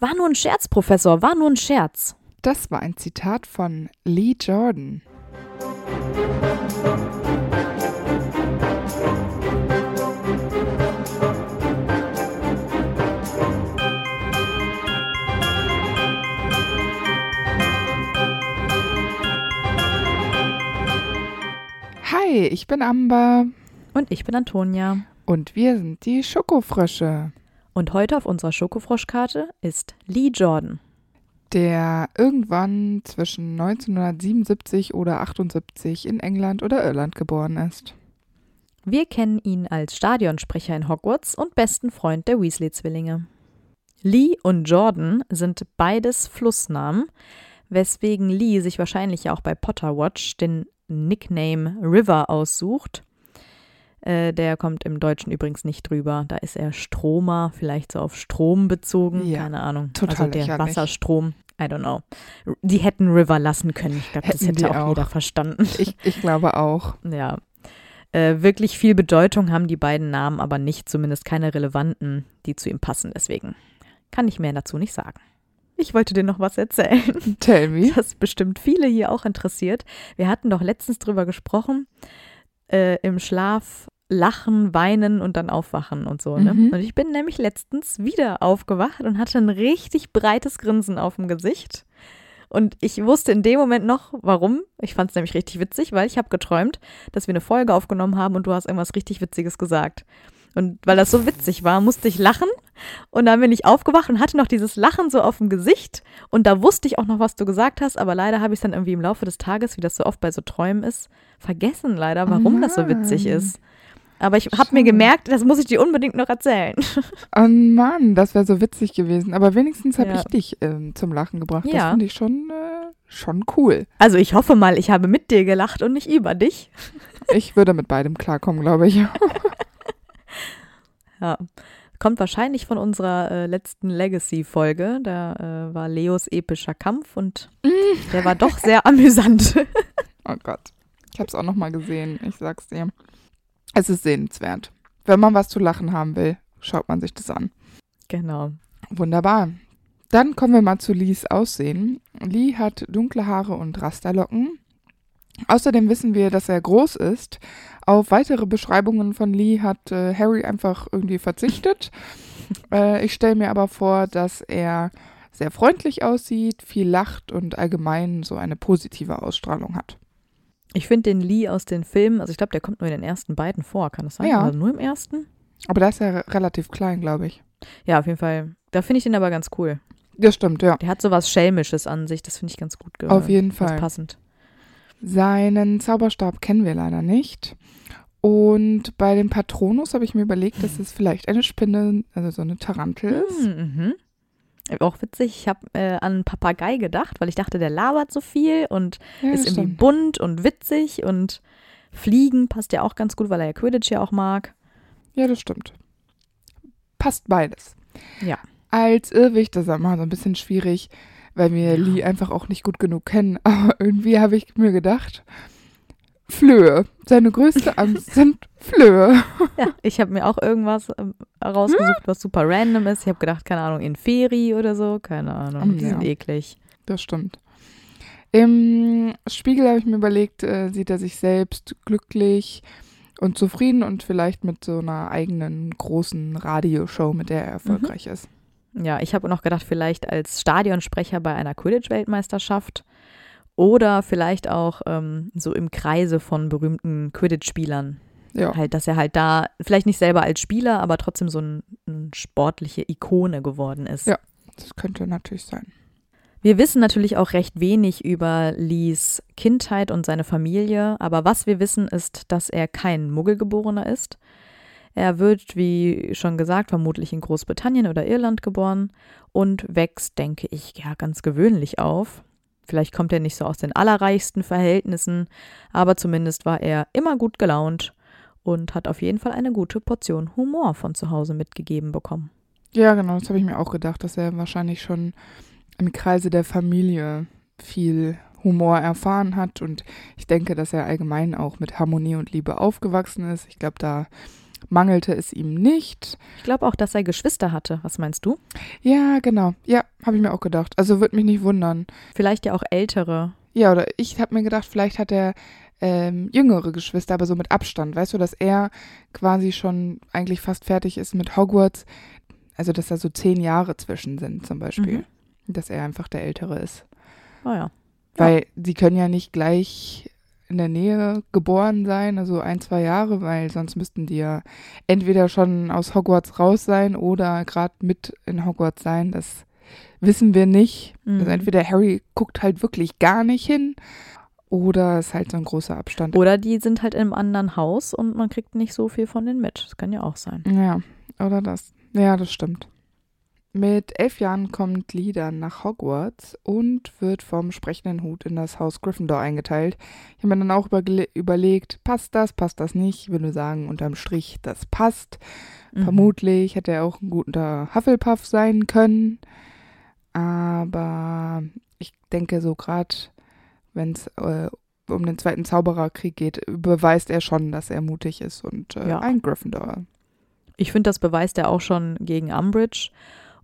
War nur ein Scherz, Professor, war nur ein Scherz. Das war ein Zitat von Lee Jordan. Hi, ich bin Amber Und ich bin Antonia. und wir sind die Schokofrösche, Und heute auf unserer Schokofroschkarte ist Lee Jordan. der irgendwann zwischen 1977 oder 78 in England oder Irland geboren ist. Wir kennen ihn als Stadionsprecher in Hogwarts und besten Freund der Weasley-Zwillinge. Lee und Jordan sind beides Flussnamen, weswegen Lee sich wahrscheinlich auch bei Potterwatch den Nickname River aussucht. Äh, der kommt im Deutschen übrigens nicht drüber. Da ist er Stromer, vielleicht so auf Strom bezogen. Ja, Keine Ahnung. total also der lächerlich. Wasserstrom. I don't know. Die hätten River lassen können. Ich glaube, das hätte auch, auch. jeder verstanden. Ich, ich glaube auch. Ja. Äh, wirklich viel Bedeutung haben die beiden Namen aber nicht, zumindest keine relevanten, die zu ihm passen. Deswegen kann ich mehr dazu nicht sagen. Ich wollte dir noch was erzählen, Tell me. das bestimmt viele hier auch interessiert. Wir hatten doch letztens drüber gesprochen, äh, im Schlaf lachen, weinen und dann aufwachen und so. Ne? Mhm. Und ich bin nämlich letztens wieder aufgewacht und hatte ein richtig breites Grinsen auf dem Gesicht. Und ich wusste in dem Moment noch, warum. Ich fand es nämlich richtig witzig, weil ich habe geträumt, dass wir eine Folge aufgenommen haben und du hast irgendwas richtig Witziges gesagt. Und weil das so witzig war, musste ich lachen. Und dann bin ich aufgewacht und hatte noch dieses Lachen so auf dem Gesicht. Und da wusste ich auch noch, was du gesagt hast. Aber leider habe ich es dann irgendwie im Laufe des Tages, wie das so oft bei so Träumen ist, vergessen leider, warum das so witzig ist. Aber ich habe mir gemerkt, das muss ich dir unbedingt noch erzählen. Oh Mann, das wäre so witzig gewesen. Aber wenigstens habe Ja. ich dich ähm, zum Lachen gebracht. Das Ja. finde ich schon, äh, schon cool. Also ich hoffe mal, ich habe mit dir gelacht und nicht über dich. Ich würde mit beidem klarkommen, glaube ich. Ja. Kommt wahrscheinlich von unserer äh, letzten Legacy-Folge. Da äh, war Leos epischer Kampf und der war doch sehr amüsant. Oh Gott. Ich habe es auch noch mal gesehen. Ich sag's dir. Es ist sehenswert. Wenn man was zu lachen haben will, schaut man sich das an. genau. Wunderbar. Dann kommen wir mal zu Lees Aussehen. Lee hat dunkle Haare und Rasterlocken. Außerdem wissen wir, dass er groß ist. Auf weitere Beschreibungen von Lee hat äh, Harry einfach irgendwie verzichtet. äh, ich stelle mir aber vor, dass er sehr freundlich aussieht, viel lacht und allgemein so eine positive Ausstrahlung hat. Ich finde den Lee aus den Filmen, also ich glaube, der kommt nur in den ersten beiden vor, kann das sein? Ja. Oder nur im ersten? Aber da ist er relativ klein, glaube ich. Ja, auf jeden Fall. Da finde ich den aber ganz cool. Das stimmt, ja. Der hat so was Schelmisches an sich, das finde ich ganz gut ge- Auf jeden Fall. passend. Seinen Zauberstab kennen wir leider nicht. Und bei dem Patronus habe ich mir überlegt, dass es vielleicht eine Spinne, also so eine Tarantel ist. Mhm. Auch witzig, ich habe äh, an einen Papagei gedacht, weil ich dachte, der labert so viel und Ja, ist irgendwie stimmt. bunt und witzig und Fliegen passt ja auch ganz gut, weil er ja Quidditch ja auch mag. ja, das stimmt. Passt beides. Ja. Als Irrwicht, das ist immer so ein bisschen schwierig, weil wir Lee einfach auch nicht gut genug kennen. Aber irgendwie habe ich mir gedacht, Flöhe. Seine größte Angst sind Flöhe. Ja, ich habe mir auch irgendwas ähm, rausgesucht, was super random ist. Ich habe gedacht, keine Ahnung, Inferi oder so, keine Ahnung, die ja. sind eklig. Das stimmt. Im Spiegel habe ich mir überlegt, äh, sieht er sich selbst glücklich und zufrieden und vielleicht mit so einer eigenen großen Radioshow, mit der er erfolgreich ist. Ja, ich habe noch gedacht, vielleicht als Stadionsprecher bei einer Quidditch-Weltmeisterschaft oder vielleicht auch ähm, so im Kreise von berühmten Quidditch-Spielern. Ja. Halt, dass er halt da, vielleicht nicht selber als Spieler, aber trotzdem so ein, eine sportliche Ikone geworden ist. Ja. Das könnte natürlich sein. Wir wissen natürlich auch recht wenig über Lees Kindheit und seine Familie, aber was wir wissen ist, dass er kein Muggelgeborener ist. Er wird, wie schon gesagt, vermutlich in Großbritannien oder Irland geboren und wächst, denke ich, ja ganz gewöhnlich auf. Vielleicht kommt er nicht so aus den allerreichsten Verhältnissen, aber zumindest war er immer gut gelaunt und hat auf jeden Fall eine gute Portion Humor von zu Hause mitgegeben bekommen. Ja, genau, das habe ich mir auch gedacht, dass er wahrscheinlich schon im Kreise der Familie viel Humor erfahren hat und ich denke, dass er allgemein auch mit Harmonie und Liebe aufgewachsen ist. Ich glaube, da mangelte es ihm nicht. Ich glaube auch, dass er Geschwister hatte. Was meinst du? Ja, genau. Ja, habe ich mir auch gedacht. Also würde mich nicht wundern. Vielleicht ja auch ältere. Ja, oder ich habe mir gedacht, vielleicht hat er ähm, jüngere Geschwister, aber so mit Abstand. Weißt du, dass er quasi schon eigentlich fast fertig ist mit Hogwarts. Also, dass da so zehn Jahre zwischen sind, zum Beispiel. Mhm. Dass er einfach der Ältere ist. Oh ja. Weil sie können ja nicht gleich in der Nähe geboren sein, also ein, zwei Jahre, weil sonst müssten die ja entweder schon aus Hogwarts raus sein oder gerade mit in Hogwarts sein. Das wissen wir nicht. Mhm. Also entweder Harry guckt halt wirklich gar nicht hin oder ist halt so ein großer Abstand. Oder die sind halt in einem anderen Haus und man kriegt nicht so viel von denen mit. Das kann ja auch sein. Ja, oder das. Ja, das stimmt. Mit elf Jahren kommt dann nach Hogwarts und wird vom sprechenden Hut in das Haus Gryffindor eingeteilt. Ich habe mir dann auch überlegt, passt das, passt das nicht? Ich würde sagen, unterm Strich, das passt. Mhm. Vermutlich hätte er auch ein guter Hufflepuff sein können. Aber ich denke, so gerade, wenn es äh, um den zweiten Zaubererkrieg geht, beweist er schon, dass er mutig ist und äh, Ja. ein Gryffindor. Ich finde, das beweist er auch schon gegen Umbridge.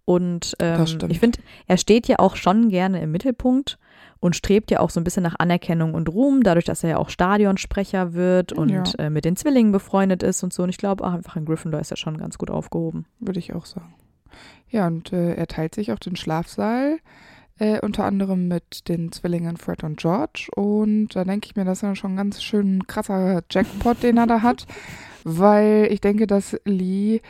Und ähm, ich finde, er steht ja auch schon gerne im Mittelpunkt und strebt ja auch so ein bisschen nach Anerkennung und Ruhm, dadurch, dass er ja auch Stadionsprecher wird und Ja. äh, mit den Zwillingen befreundet ist und so. Und ich glaube, auch einfach in Gryffindor ist er schon ganz gut aufgehoben. Würde ich auch sagen. Ja, und äh, er teilt sich auch den Schlafsaal, äh, unter anderem mit den Zwillingen Fred und George. Und da denke ich mir, das ist ja schon ein ganz schön krasser Jackpot, den er da hat. Weil ich denke, dass Lee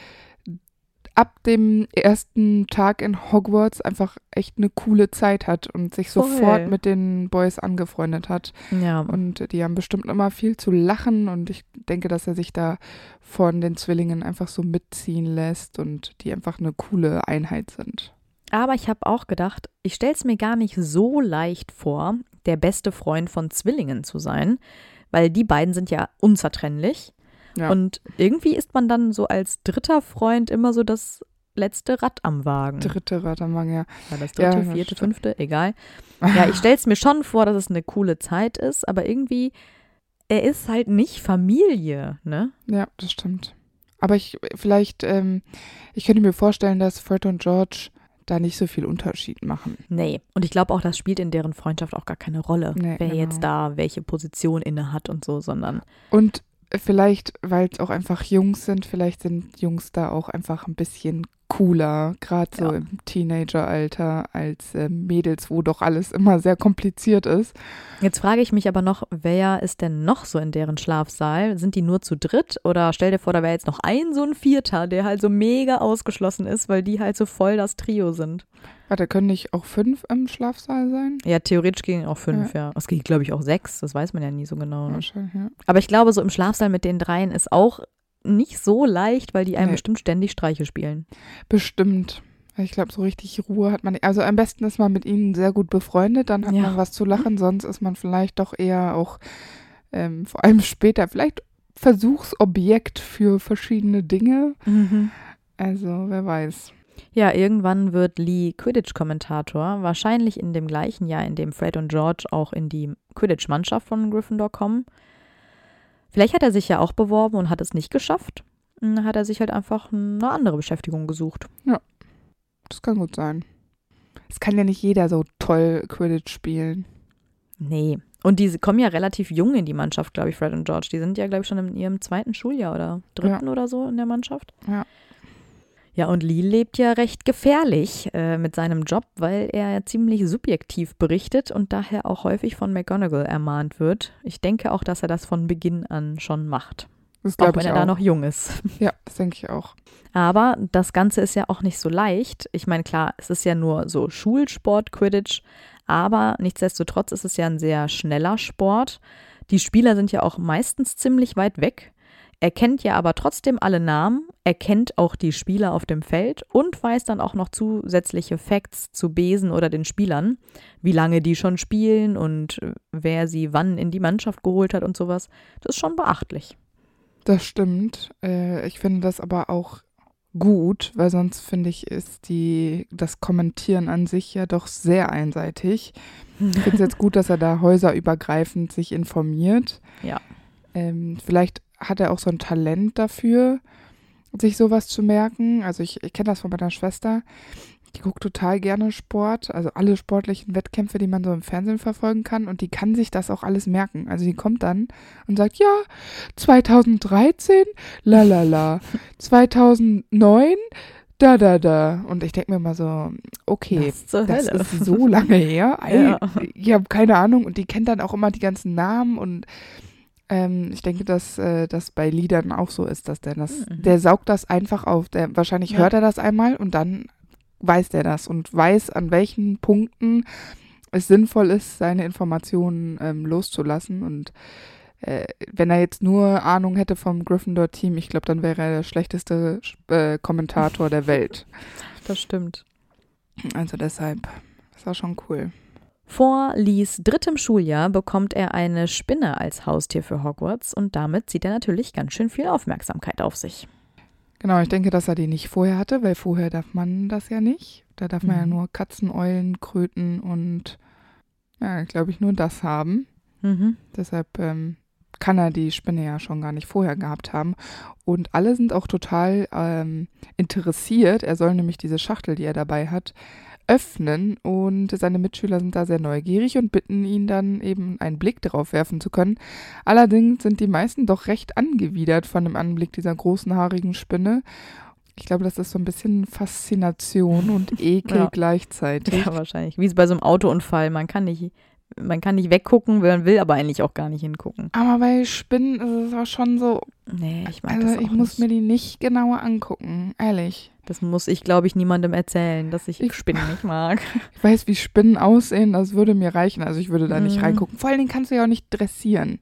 ab dem ersten Tag in Hogwarts einfach echt eine coole Zeit hat und sich Voll. sofort mit den Boys angefreundet hat. Ja, Und die haben bestimmt immer viel zu lachen und ich denke, dass er sich da von den Zwillingen einfach so mitziehen lässt und die einfach eine coole Einheit sind. aber ich habe auch gedacht, ich stelle es mir gar nicht so leicht vor, der beste Freund von Zwillingen zu sein, weil die beiden sind ja unzertrennlich. Ja. Und irgendwie ist man dann so als dritter Freund immer so das letzte Rad am Wagen. Dritte Rad am Wagen, ja. Ja, das Ja, dritte, das vierte, fünfte, egal. Ja, ich stelle es mir schon vor, dass es eine coole Zeit ist, aber irgendwie, er ist halt nicht Familie, ne? Ja, das stimmt. Aber ich, vielleicht, ähm, ich könnte mir vorstellen, dass Fred und George da nicht so viel Unterschied machen. Nee. Und ich glaube auch, das spielt in deren Freundschaft auch gar keine Rolle, Nee, wer genau. jetzt da welche Position inne hat und so, sondern Und vielleicht, weil es auch einfach Jungs sind, vielleicht sind Jungs da auch einfach ein bisschen cooler, gerade so Ja. im Teenageralter als äh, Mädels, wo doch alles immer sehr kompliziert ist. Jetzt frage ich mich aber noch, wer ist denn noch so in deren Schlafsaal? Sind die nur zu dritt? Oder stell dir vor, da wäre jetzt noch ein so ein Vierter, der halt so mega ausgeschlossen ist, weil die halt so voll das Trio sind. Warte, können nicht auch fünf im Schlafsaal sein? Ja, theoretisch gingen auch fünf, ja. Es ging, glaube ich, auch sechs, das weiß man ja nie so genau. Ne? Wahrscheinlich, ja. Aber ich glaube, so im Schlafsaal mit den dreien ist auch nicht so leicht, weil die einem Nee. bestimmt ständig Streiche spielen. Bestimmt. Ich glaube, so richtig Ruhe hat man nicht. Also am besten ist man mit ihnen sehr gut befreundet, dann hat Ja. man was zu lachen, sonst ist man vielleicht doch eher auch, ähm, vor allem später, vielleicht Versuchsobjekt für verschiedene Dinge. Also, wer weiß. Ja, irgendwann wird Lee Quidditch-Kommentator, wahrscheinlich in dem gleichen Jahr, in dem Fred und George auch in die Quidditch-Mannschaft von Gryffindor kommen. Vielleicht hat er sich ja auch beworben und hat es nicht geschafft. Dann hat er sich halt einfach eine andere Beschäftigung gesucht. Das kann gut sein. Es kann ja nicht jeder so toll Quidditch spielen. Nee. Und die kommen ja relativ jung in die Mannschaft, glaube ich, Fred und George. Die sind ja, glaube ich, schon in ihrem zweiten Schuljahr oder dritten oder so in der Mannschaft. Ja. Ja, und Lee lebt ja recht gefährlich äh, mit seinem Job, weil er ja ziemlich subjektiv berichtet und daher auch häufig von McGonagall ermahnt wird. Ich denke auch, dass er das von Beginn an schon macht. Das Auch wenn ich er auch. da noch jung ist. ja, das denke ich auch. Aber das Ganze ist ja auch nicht so leicht. Ich meine, klar, es ist ja nur so Schulsport, Quidditch, aber nichtsdestotrotz ist es ja ein sehr schneller Sport. Die Spieler sind ja auch meistens ziemlich weit weg. Er kennt ja aber trotzdem alle Namen, er kennt auch die Spieler auf dem Feld und weiß dann auch noch zusätzliche Facts zu Besen oder den Spielern, wie lange die schon spielen und äh, wer sie wann in die Mannschaft geholt hat und sowas. Das ist schon beachtlich. Das stimmt. Äh, ich finde das aber auch gut, weil sonst finde ich, ist die, das Kommentieren an sich ja doch sehr einseitig. Ich finde es jetzt gut, dass er da häuserübergreifend sich informiert. Ja. Ähm, vielleicht hat er auch so ein Talent dafür. sich sowas zu merken. Also ich, ich kenne das von meiner Schwester. Die guckt total gerne Sport, also alle sportlichen Wettkämpfe, die man so im Fernsehen verfolgen kann. Und die kann sich das auch alles merken. Also die kommt dann und sagt, ja, 2013, la la la, 2009, da da da. Und ich denke mir mal so, okay, Das das, ist so lange her. Ja. Ich habe keine Ahnung. Und die kennt dann auch immer die ganzen Namen und ähm, ich denke, dass äh, das bei Liedern auch so ist, dass der das, Mhm. der saugt das einfach auf. Der, wahrscheinlich Ja. hört er das einmal und dann weiß der das und weiß, an welchen Punkten es sinnvoll ist, seine Informationen ähm, loszulassen. Und äh, wenn er jetzt nur Ahnung hätte vom Gryffindor-Team, ich glaube, dann wäre er der schlechteste äh, Kommentator der Welt. Das stimmt. Also deshalb, das war schon cool. Vor Lees drittem Schuljahr bekommt er eine Spinne als Haustier für Hogwarts und damit zieht er natürlich ganz schön viel Aufmerksamkeit auf sich. Genau, ich denke, dass er die nicht vorher hatte, weil vorher darf man das ja nicht. Da darf man ja Mhm. nur Katzen, Eulen, Kröten und ja, glaube ich, nur das haben. Mhm. Deshalb ähm, kann er die Spinne ja schon gar nicht vorher gehabt haben. Und alle sind auch total ähm, interessiert. Er soll nämlich diese Schachtel, die er dabei hat, öffnen und seine Mitschüler sind da sehr neugierig und bitten ihn dann eben einen Blick darauf werfen zu können. Allerdings sind die meisten doch recht angewidert von dem Anblick dieser großen haarigen Spinne. Ich glaube, das ist so ein bisschen Faszination und Ekel Ja. gleichzeitig. Ja, wahrscheinlich. Wie es bei so einem Autounfall. Man kann nicht, man kann nicht weggucken, man will aber eigentlich auch gar nicht hingucken. Aber bei Spinnen ist es auch schon so, Nee, ich mag also das auch ich muss nicht. mir die nicht genauer angucken, ehrlich. Das muss ich, glaube ich, niemandem erzählen, dass ich, Ich- Spinnen nicht mag. Ich weiß, wie Spinnen aussehen, das würde mir reichen. Also ich würde da nicht Mhm. reingucken. Vor allen Dingen kannst du ja auch nicht dressieren.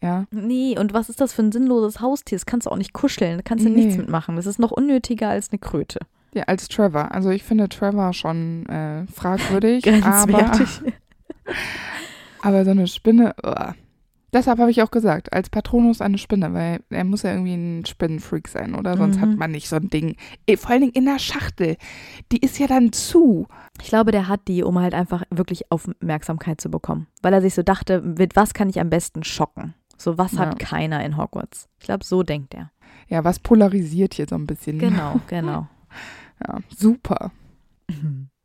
Ja, Nee, und was ist das für ein sinnloses Haustier? Das kannst du auch nicht kuscheln, da kannst du Nee. nichts mitmachen. Das ist noch unnötiger als eine Kröte. ja als Trevor. Also ich finde Trevor schon äh, fragwürdig, aber, Grenzwertig. aber so eine Spinne, uah. Deshalb habe ich auch gesagt, als Patronus eine Spinne, weil er muss ja irgendwie ein Spinnenfreak sein, oder? Sonst Mhm. hat man nicht so ein Ding. Eh, Vor allen Dingen in der Schachtel. Die ist ja dann zu. Ich glaube, der hat die, um halt einfach wirklich Aufmerksamkeit zu bekommen. Weil er sich so dachte, mit was kann ich am besten schocken? So was Ja. hat keiner in Hogwarts. Ich glaube, so denkt er. Ja, was polarisiert hier so ein bisschen. Genau, genau. Ja, super.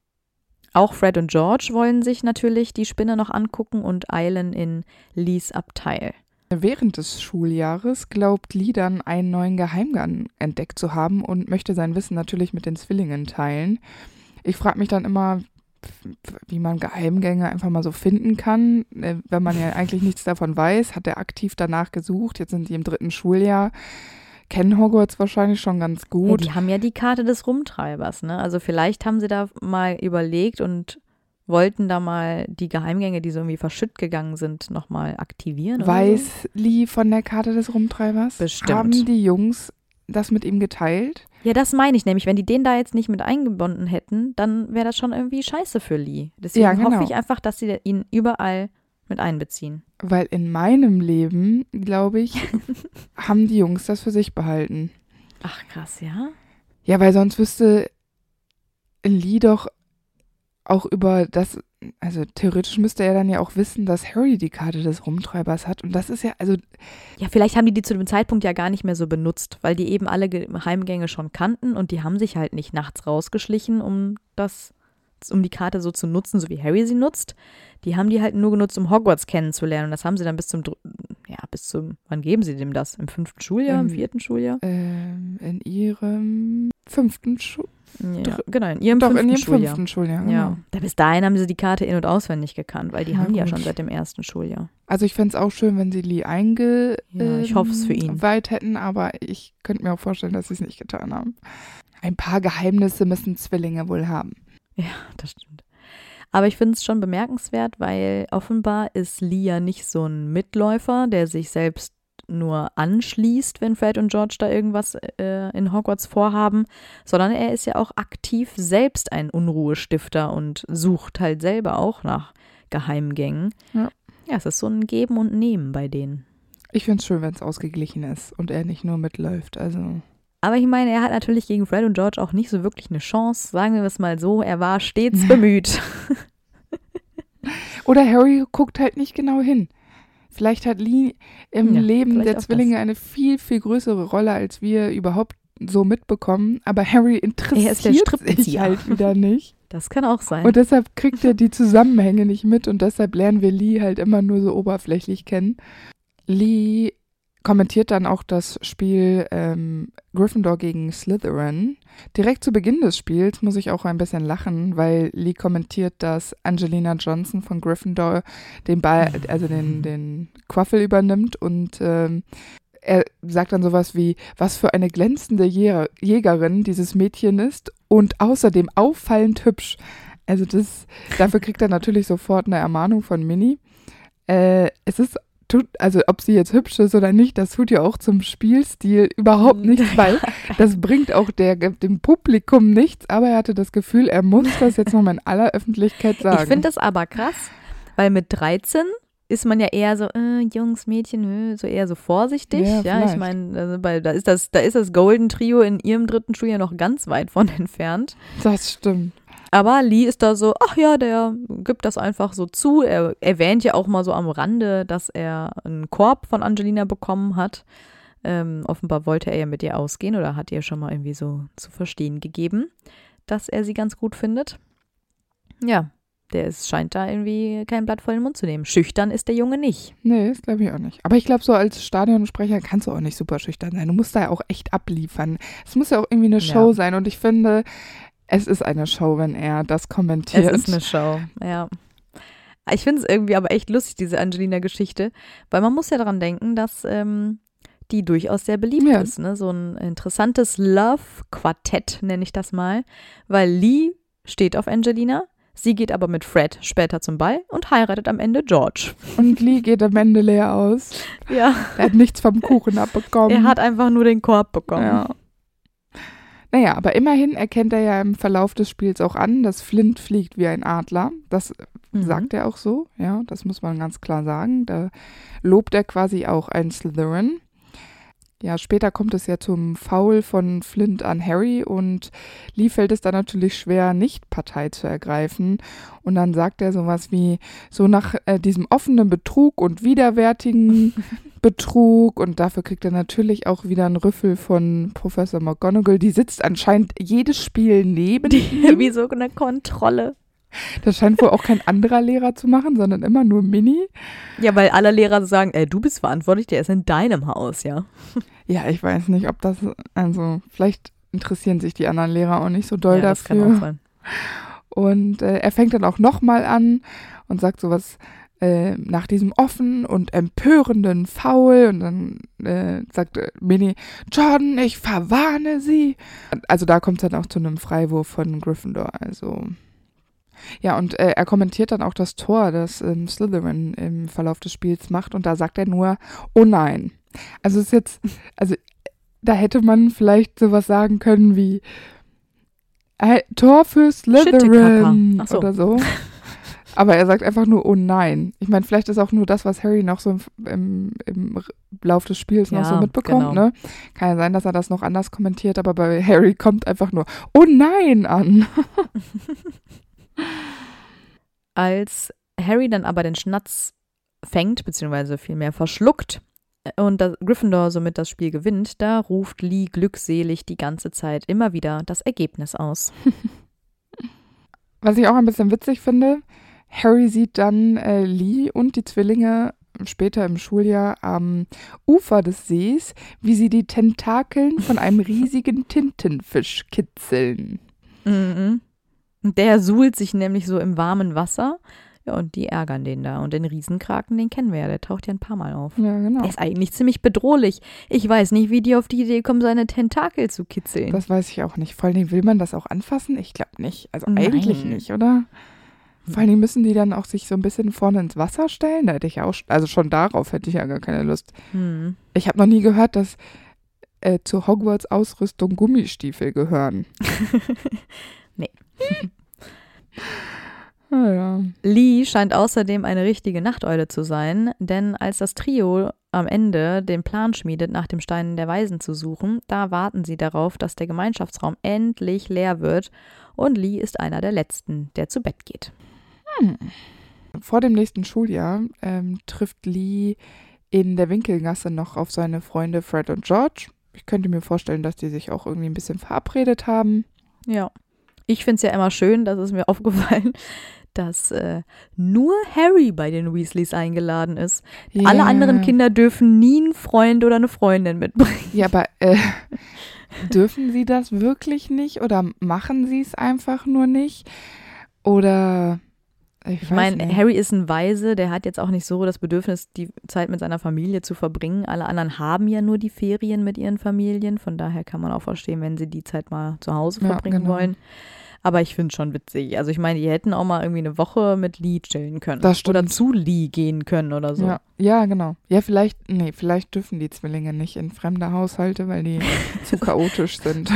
Auch Fred und George wollen sich natürlich die Spinne noch angucken und eilen in Lees Abteil. Während des Schuljahres glaubt Lee dann einen neuen Geheimgang entdeckt zu haben und möchte sein Wissen natürlich mit den Zwillingen teilen. Ich frage mich dann immer, wie man Geheimgänge einfach mal so finden kann, äh, wenn man ja eigentlich nichts davon weiß. Hat er aktiv danach gesucht? Jetzt sind die im dritten Schuljahr, kennen Hogwarts wahrscheinlich schon ganz Ja, gut. die haben ja die Karte des Rumtreibers, ne? Also vielleicht haben sie da mal überlegt und wollten da mal die Geheimgänge, die so irgendwie verschütt gegangen sind, nochmal aktivieren. oder so. Weiß Lee von der Karte des Rumtreibers? Bestimmt. Haben die Jungs das mit ihm geteilt? Ja, das meine ich nämlich. Wenn die den da jetzt nicht mit eingebunden hätten, dann wäre das schon irgendwie scheiße für Lee. Deswegen Ja, genau. hoffe ich einfach, dass sie ihn überall mit einbeziehen. Weil in meinem Leben, glaube ich, haben die Jungs das für sich behalten. Ach, krass, ja? Ja, weil sonst wüsste Lee doch auch über das, also theoretisch müsste er dann ja auch wissen, dass Harry die Karte des Rumtreibers hat. Und das ist ja, also, Ja, vielleicht haben die die zu dem Zeitpunkt ja gar nicht mehr so benutzt, weil die eben alle Geheimgänge schon kannten und die haben sich halt nicht nachts rausgeschlichen, um das, um die Karte so zu nutzen, so wie Harry sie nutzt. Die haben die halt nur genutzt, um Hogwarts kennenzulernen. Und das haben sie dann bis zum, ja, bis zum, wann geben sie dem das? Im fünften Schuljahr, im Ähm, vierten Schuljahr? ähm, in ihrem fünften Schul Ja, genau, in ihrem doch, fünften in ihrem Schuljahr. fünften Schuljahr, genau. Ja, da bis dahin haben sie die Karte in- und auswendig gekannt, weil die Na haben die ja gut. schon seit dem ersten Schuljahr. Also ich fände es auch schön, wenn sie Lee einge Ja, ich hoff's für ihn. ähm, weit hätten, aber ich könnte mir auch vorstellen, dass sie es nicht getan haben. Ein paar Geheimnisse müssen Zwillinge wohl haben. Ja, das stimmt. Aber ich finde es schon bemerkenswert, weil offenbar ist Lee ja nicht so ein Mitläufer, der sich selbst nur anschließt, wenn Fred und George da irgendwas äh, in Hogwarts vorhaben, sondern er ist ja auch aktiv selbst ein Unruhestifter und sucht halt selber auch nach Geheimgängen. Ja. Ja, es ist so ein Geben und Nehmen bei denen. Ich finde es schön, wenn es ausgeglichen ist und er nicht nur mitläuft. Also Aber ich meine, er hat natürlich gegen Fred und George auch nicht so wirklich eine Chance. Sagen wir es mal so, er war stets bemüht. Oder Harry guckt halt nicht genau hin. Vielleicht hat Lee im Ja, Leben der Zwillinge eine viel, viel größere Rolle, als wir überhaupt so mitbekommen, aber Harry interessiert sich halt wieder nicht. Das kann auch sein. Und deshalb kriegt er die Zusammenhänge nicht mit und deshalb lernen wir Lee halt immer nur so oberflächlich kennen. Lee kommentiert dann auch das Spiel ähm, Gryffindor gegen Slytherin. Direkt zu Beginn des Spiels muss ich auch ein bisschen lachen, weil Lee kommentiert, dass Angelina Johnson von Gryffindor den Ball, also den, den Quaffel übernimmt und ähm, er sagt dann sowas wie, was für eine glänzende Jägerin dieses Mädchen ist und außerdem auffallend hübsch. Also das, dafür kriegt er natürlich sofort eine Ermahnung von Minnie. Äh, es ist tut, also ob sie jetzt hübsch ist oder nicht, das tut ja auch zum Spielstil überhaupt mhm. nichts, weil das bringt auch der, dem Publikum nichts, aber er hatte das Gefühl, er muss das jetzt nochmal in aller Öffentlichkeit sagen. Ich finde das aber krass, weil mit 13 ist man ja eher so, äh, Jungs, Mädchen, so eher so vorsichtig. Ja, ja ich meine, also da ist das, da ist das Golden Trio in ihrem dritten Schuljahr noch ganz weit von entfernt. Das stimmt. Aber Lee ist da so, ach ja, der gibt das einfach so zu. Er erwähnt ja auch mal so am Rande, dass er einen Korb von Angelina bekommen hat. Ähm, offenbar wollte er ja mit ihr ausgehen oder hat ihr schon mal irgendwie so zu verstehen gegeben, dass er sie ganz gut findet. Ja, der ist, scheint da irgendwie kein Blatt vor den Mund zu nehmen. Schüchtern ist der Junge nicht. Nee, das glaube ich auch nicht. Aber ich glaube, so als Stadionsprecher kannst du auch nicht super schüchtern sein. Du musst da ja auch echt abliefern. Es muss ja auch irgendwie eine Show ja. sein. Und ich finde, es ist eine Show, wenn er das kommentiert. Es ist eine Show, ja. Ich finde es irgendwie aber echt lustig, diese Angelina-Geschichte, weil man muss ja daran denken, dass ähm, die durchaus sehr beliebt ja. ist. Ne? So ein interessantes Love-Quartett, nenne ich das mal, weil Lee steht auf Angelina, sie geht aber mit Fred später zum Ball und heiratet am Ende George. Und Lee geht am Ende leer aus. Ja. Er hat nichts vom Kuchen abbekommen. Er hat einfach nur den Korb bekommen. Ja. Naja, aber immerhin erkennt er ja im Verlauf des Spiels auch an, dass Flint fliegt wie ein Adler. Das mhm. sagt er auch so, ja, das muss man ganz klar sagen. Da lobt er quasi auch ein Slytherin. Ja, später kommt es ja zum Foul von Flint an Harry und Lee fällt es dann natürlich schwer, nicht Partei zu ergreifen. Und dann sagt er sowas wie, so nach äh, diesem offenen Betrug und widerwärtigen Betrug und dafür kriegt er natürlich auch wieder einen Rüffel von Professor McGonagall. Die sitzt anscheinend jedes Spiel neben Die, ihm. Wie so eine Kontrolle. Das scheint wohl auch kein anderer Lehrer zu machen, sondern immer nur Mini. Ja, weil alle Lehrer sagen, ey, du bist verantwortlich, der ist in deinem Haus, ja. Ja, ich weiß nicht, ob das, also vielleicht interessieren sich die anderen Lehrer auch nicht so doll ja, dafür. Das kann auch sein. Und äh, er fängt dann auch nochmal an und sagt sowas äh, nach diesem offen und empörenden Foul und dann äh, sagt Minnie, Jordan, ich verwarne sie. Also da kommt es dann auch zu einem Freiwurf von Gryffindor. Also ja, und äh, er kommentiert dann auch das Tor, das ähm, Slytherin im Verlauf des Spiels macht und da sagt er nur, oh nein. Also es ist jetzt, also da hätte man vielleicht sowas sagen können wie äh, Tor für Slytherin so. oder so. Aber er sagt einfach nur, oh nein. Ich meine, vielleicht ist auch nur das, was Harry noch so im, im, im Lauf des Spiels ja, noch so mitbekommt. Genau. Ne? Kann ja sein, dass er das noch anders kommentiert, aber bei Harry kommt einfach nur, oh nein an. Als Harry dann aber den Schnatz fängt, beziehungsweise vielmehr verschluckt, und Gryffindor somit das Spiel gewinnt, da ruft Lee glückselig die ganze Zeit immer wieder das Ergebnis aus. Was ich auch ein bisschen witzig finde, Harry sieht dann äh, Lee und die Zwillinge später im Schuljahr am Ufer des Sees, wie sie die Tentakeln von einem riesigen Tintenfisch kitzeln. Mhm. Der suhlt sich nämlich so im warmen Wasser ja, und die ärgern den da. Und den Riesenkraken, den kennen wir ja, der taucht ja ein paar Mal auf. Ja, genau. Der ist eigentlich ziemlich bedrohlich. Ich weiß nicht, wie die auf die Idee kommen, seine Tentakel zu kitzeln. Das weiß ich auch nicht. Vor allem, will man das auch anfassen? Ich glaube nicht. Also Nein. eigentlich nicht, oder? Vor allem müssen die dann auch sich so ein bisschen vorne ins Wasser stellen. Da hätte ich auch, also schon darauf hätte ich ja gar keine Lust. Hm. Ich habe noch nie gehört, dass äh, zur Hogwarts-Ausrüstung Gummistiefel gehören. Ah, ja. Lee scheint außerdem eine richtige Nachteule zu sein, denn als das Trio am Ende den Plan schmiedet, nach dem Stein der Weisen zu suchen, da warten sie darauf, dass der Gemeinschaftsraum endlich leer wird und Lee ist einer der Letzten, der zu Bett geht. Hm. Vor dem nächsten Schuljahr ähm, trifft Lee in der Winkelgasse noch auf seine Freunde Fred und George ich könnte mir vorstellen, dass die sich auch irgendwie ein bisschen verabredet haben. Ja. Ich finde es ja immer schön, das ist mir aufgefallen, dass äh, nur Harry bei den Weasleys eingeladen ist. Ja. Alle anderen Kinder dürfen nie einen Freund oder eine Freundin mitbringen. Ja, aber äh, dürfen sie das wirklich nicht oder machen sie es einfach nur nicht? Oder ich, Ich meine. Harry ist ein Weise, der hat jetzt auch nicht so das Bedürfnis, die Zeit mit seiner Familie zu verbringen. Alle anderen haben ja nur die Ferien mit ihren Familien. Von daher kann man auch verstehen, wenn sie die Zeit mal zu Hause Ja, verbringen genau. wollen. Aber ich finde es schon witzig. Also ich meine, die hätten auch mal irgendwie eine Woche mit Lee chillen können. Das stimmt. Oder zu Lee gehen können oder so. Ja, ja, genau. Ja, vielleicht, nee, vielleicht dürfen die Zwillinge nicht in fremde Haushalte, weil die zu chaotisch sind.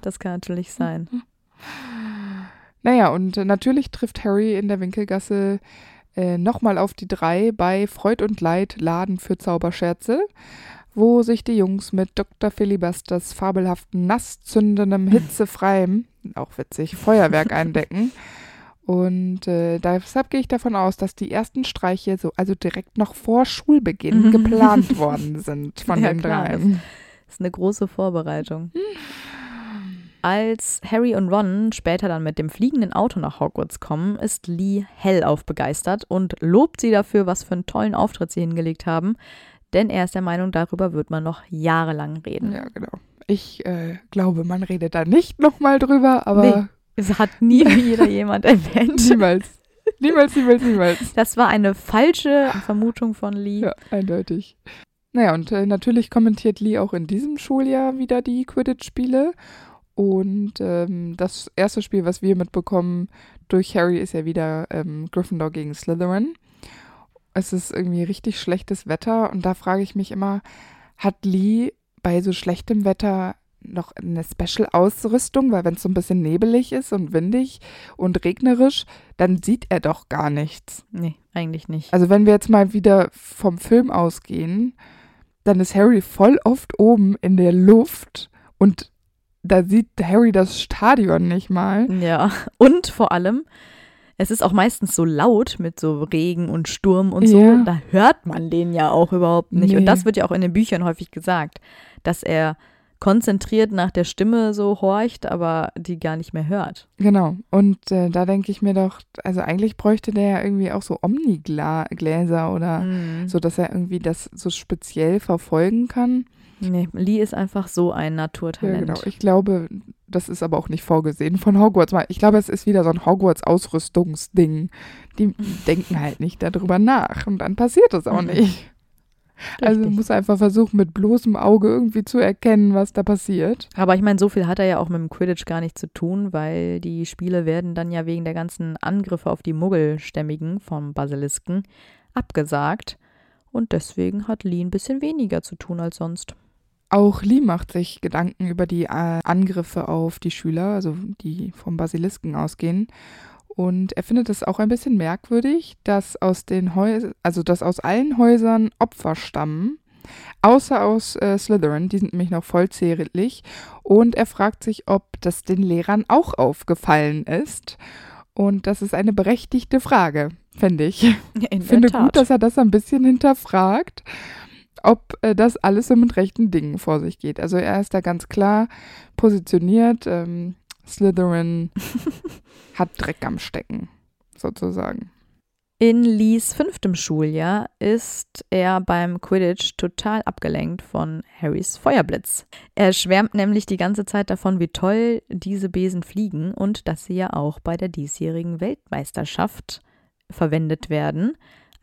Das kann natürlich sein. Naja, und natürlich trifft Harry in der Winkelgasse äh, nochmal auf die drei bei Freud und Leid Laden für Zauberscherze, wo sich die Jungs mit Dr. Filibusters fabelhaften, nasszündendem, hitzefreiem, auch witzig, Feuerwerk eindecken. Und äh, deshalb gehe ich davon aus, dass die ersten Streiche so, also direkt noch vor Schulbeginn geplant worden sind von Ja, den klar, dreien. Das ist eine große Vorbereitung. Als Harry und Ron später dann mit dem fliegenden Auto nach Hogwarts kommen, ist Lee hellauf begeistert und lobt sie dafür, was für einen tollen Auftritt sie hingelegt haben. Denn er ist der Meinung, darüber wird man noch jahrelang reden. Ja, genau. Ich äh, glaube, man redet da nicht nochmal drüber, aber Nee. Es hat nie wieder jemand erwähnt. niemals. Niemals, niemals, niemals. Das war eine falsche Vermutung von Lee. Ja, eindeutig. Naja, und äh, natürlich kommentiert Lee auch in diesem Schuljahr wieder die Quidditch-Spiele. Und ähm, das erste Spiel, was wir mitbekommen durch Harry, ist ja wieder ähm, Gryffindor gegen Slytherin. Es ist irgendwie richtig schlechtes Wetter und da frage ich mich immer, hat Lee bei so schlechtem Wetter noch eine Special-Ausrüstung? Weil wenn es so ein bisschen nebelig ist und windig und regnerisch, dann sieht er doch gar nichts. Nee, eigentlich nicht. Also wenn wir jetzt mal wieder vom Film ausgehen, dann ist Harry voll oft oben in der Luft und da sieht Harry das Stadion nicht mal. Ja, und vor allem, es ist auch meistens so laut mit so Regen und Sturm und so, Ja. da hört man den ja auch überhaupt nicht. Nee. Und das wird ja auch in den Büchern häufig gesagt, dass er konzentriert nach der Stimme so horcht, aber die gar nicht mehr hört. Genau. Und äh, da denke ich mir doch, also eigentlich bräuchte der ja irgendwie auch so Omnigläser oder Mhm. so, dass er irgendwie das so speziell verfolgen kann. Nee, Lee ist einfach so ein Ja, Naturtalent. genau. Ich glaube, das ist aber auch nicht vorgesehen von Hogwarts. Ich glaube, es ist wieder so ein Hogwarts-Ausrüstungsding. Die denken halt nicht darüber nach und dann passiert es auch Mhm. nicht. Also Richtig. muss einfach versuchen, mit bloßem Auge irgendwie zu erkennen, was da passiert. Aber ich meine, so viel hat er ja auch mit dem Quidditch gar nicht zu tun, weil die Spiele werden dann ja wegen der ganzen Angriffe auf die Muggelstämmigen vom Basilisken abgesagt. Und deswegen hat Lee ein bisschen weniger zu tun als sonst. Auch Lee macht sich Gedanken über die äh, Angriffe auf die Schüler, also die vom Basilisken ausgehen. Und er findet es auch ein bisschen merkwürdig, dass aus den Häusern, also dass aus allen Häusern Opfer stammen, außer aus äh, Slytherin, die sind nämlich noch vollzählig. Und er fragt sich, ob das den Lehrern auch aufgefallen ist. Und das ist eine berechtigte Frage, finde ich. In Ich finde gut, dass er das ein bisschen hinterfragt, ob äh, das alles so mit rechten Dingen vor sich geht. Also er ist da ganz klar positioniert. Ähm, Slytherin hat Dreck am Stecken, sozusagen. In Lees fünftem Schuljahr ist er beim Quidditch total abgelenkt von Harrys Feuerblitz. Er schwärmt nämlich die ganze Zeit davon, wie toll diese Besen fliegen und dass sie ja auch bei der diesjährigen Weltmeisterschaft verwendet werden.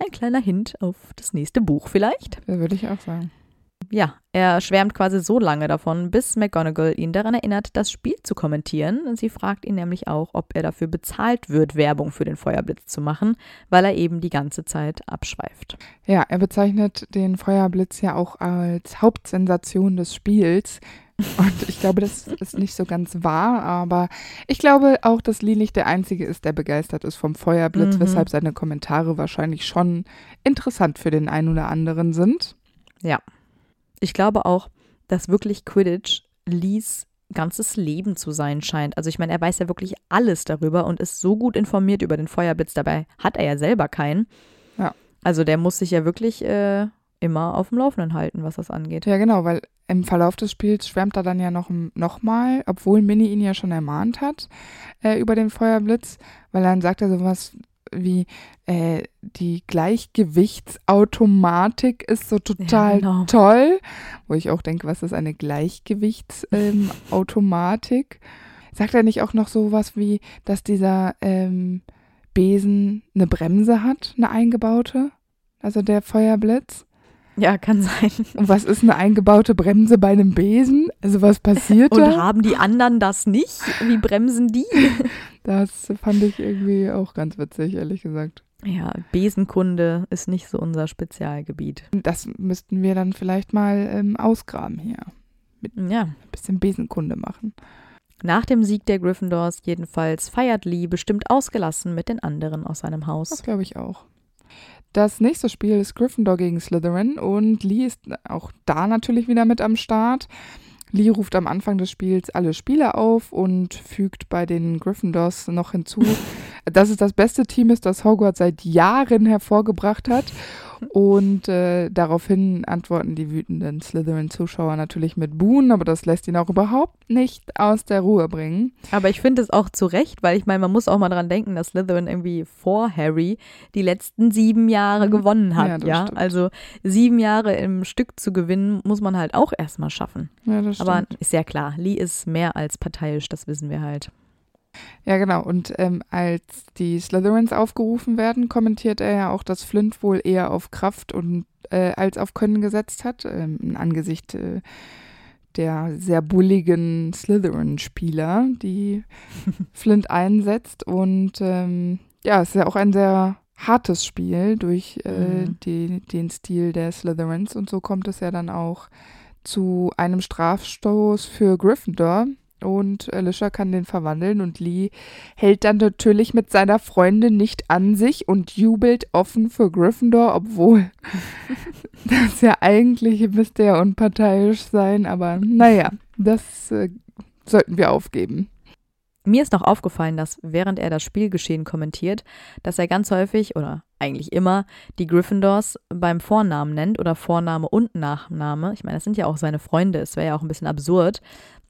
Ein kleiner Hint auf das nächste Buch vielleicht. Das würde ich auch sagen. Ja, er schwärmt quasi so lange davon, bis McGonagall ihn daran erinnert, das Spiel zu kommentieren. Sie fragt ihn nämlich auch, ob er dafür bezahlt wird, Werbung für den Feuerblitz zu machen, weil er eben die ganze Zeit abschweift. Ja, er bezeichnet den Feuerblitz ja auch als Hauptsensation des Spiels. Und ich glaube, das ist nicht so ganz wahr, aber ich glaube auch, dass Lee nicht der Einzige ist, der begeistert ist vom Feuerblitz, Mhm. weshalb seine Kommentare wahrscheinlich schon interessant für den einen oder anderen sind. Ich glaube auch, dass wirklich Quidditch Lees ganzes Leben zu sein scheint. Also ich meine, er weiß ja wirklich alles darüber und ist so gut informiert über den Feuerblitz. Dabei hat er ja selber keinen. Ja. Also der muss sich ja wirklich äh, immer auf dem Laufenden halten, was das angeht. Ja, genau, weil im Verlauf des Spiels schwärmt er dann ja noch, noch mal, obwohl Minnie ihn ja schon ermahnt hat äh, über den Feuerblitz, weil dann sagt er sowas wie äh, die Gleichgewichtsautomatik ist so total ja, genau. toll, wo ich auch denke, was ist eine Gleichgewichtsautomatik? Ähm, sagt er nicht auch noch sowas wie, dass dieser ähm, Besen eine Bremse hat, eine eingebaute? Also der Feuerblitz? Ja, kann sein. Und was ist eine eingebaute Bremse bei einem Besen? Also was passiert Und da? haben die anderen das nicht? Wie bremsen die? Das fand ich irgendwie auch ganz witzig, ehrlich gesagt. Ja, Besenkunde ist nicht so unser Spezialgebiet. Das müssten wir dann vielleicht mal ähm, ausgraben hier. Mit ja. Ein bisschen Besenkunde machen. Nach dem Sieg der Gryffindors jedenfalls feiert Lee bestimmt ausgelassen mit den anderen aus seinem Haus. Das glaube ich auch. Das nächste Spiel ist Gryffindor gegen Slytherin und Lee ist auch da natürlich wieder mit am Start. Lee ruft am Anfang des Spiels alle Spieler auf und fügt bei den Gryffindors noch hinzu, dass es das beste Team ist, das Hogwarts seit Jahren hervorgebracht hat. Und äh, daraufhin antworten die wütenden Slytherin-Zuschauer natürlich mit Buhen, aber das lässt ihn auch überhaupt nicht aus der Ruhe bringen. Aber ich finde es auch zu Recht, weil ich meine, man muss auch mal dran denken, dass Slytherin irgendwie vor Harry die letzten sieben Jahre mhm. gewonnen hat. Ja, ja? also sieben Jahre im Stück zu gewinnen, muss man halt auch erstmal schaffen. Ja, das stimmt. Aber ist ja klar, Lee ist mehr als parteiisch, das wissen wir halt. Ja, genau. Und ähm, als die Slytherins aufgerufen werden, kommentiert er ja auch, dass Flint wohl eher auf Kraft und äh, als auf Können gesetzt hat, ähm, im Angesicht äh, der sehr bulligen Slytherin-Spieler, die Flint einsetzt. Und ähm, ja, es ist ja auch ein sehr hartes Spiel durch äh, mhm. die, den Stil der Slytherins. Und so kommt es ja dann auch zu einem Strafstoß für Gryffindor, und Alicia kann den verwandeln und Lee hält dann natürlich mit seiner Freundin nicht an sich und jubelt offen für Gryffindor, obwohl das ja eigentlich müsste ja unparteiisch sein, aber naja, das äh, sollten wir aufgeben. Mir ist noch aufgefallen, dass während er das Spielgeschehen kommentiert, dass er ganz häufig oder eigentlich immer die Gryffindors beim Vornamen nennt oder Vorname und Nachname. Ich meine, das sind ja auch seine Freunde. Es wäre ja auch ein bisschen absurd,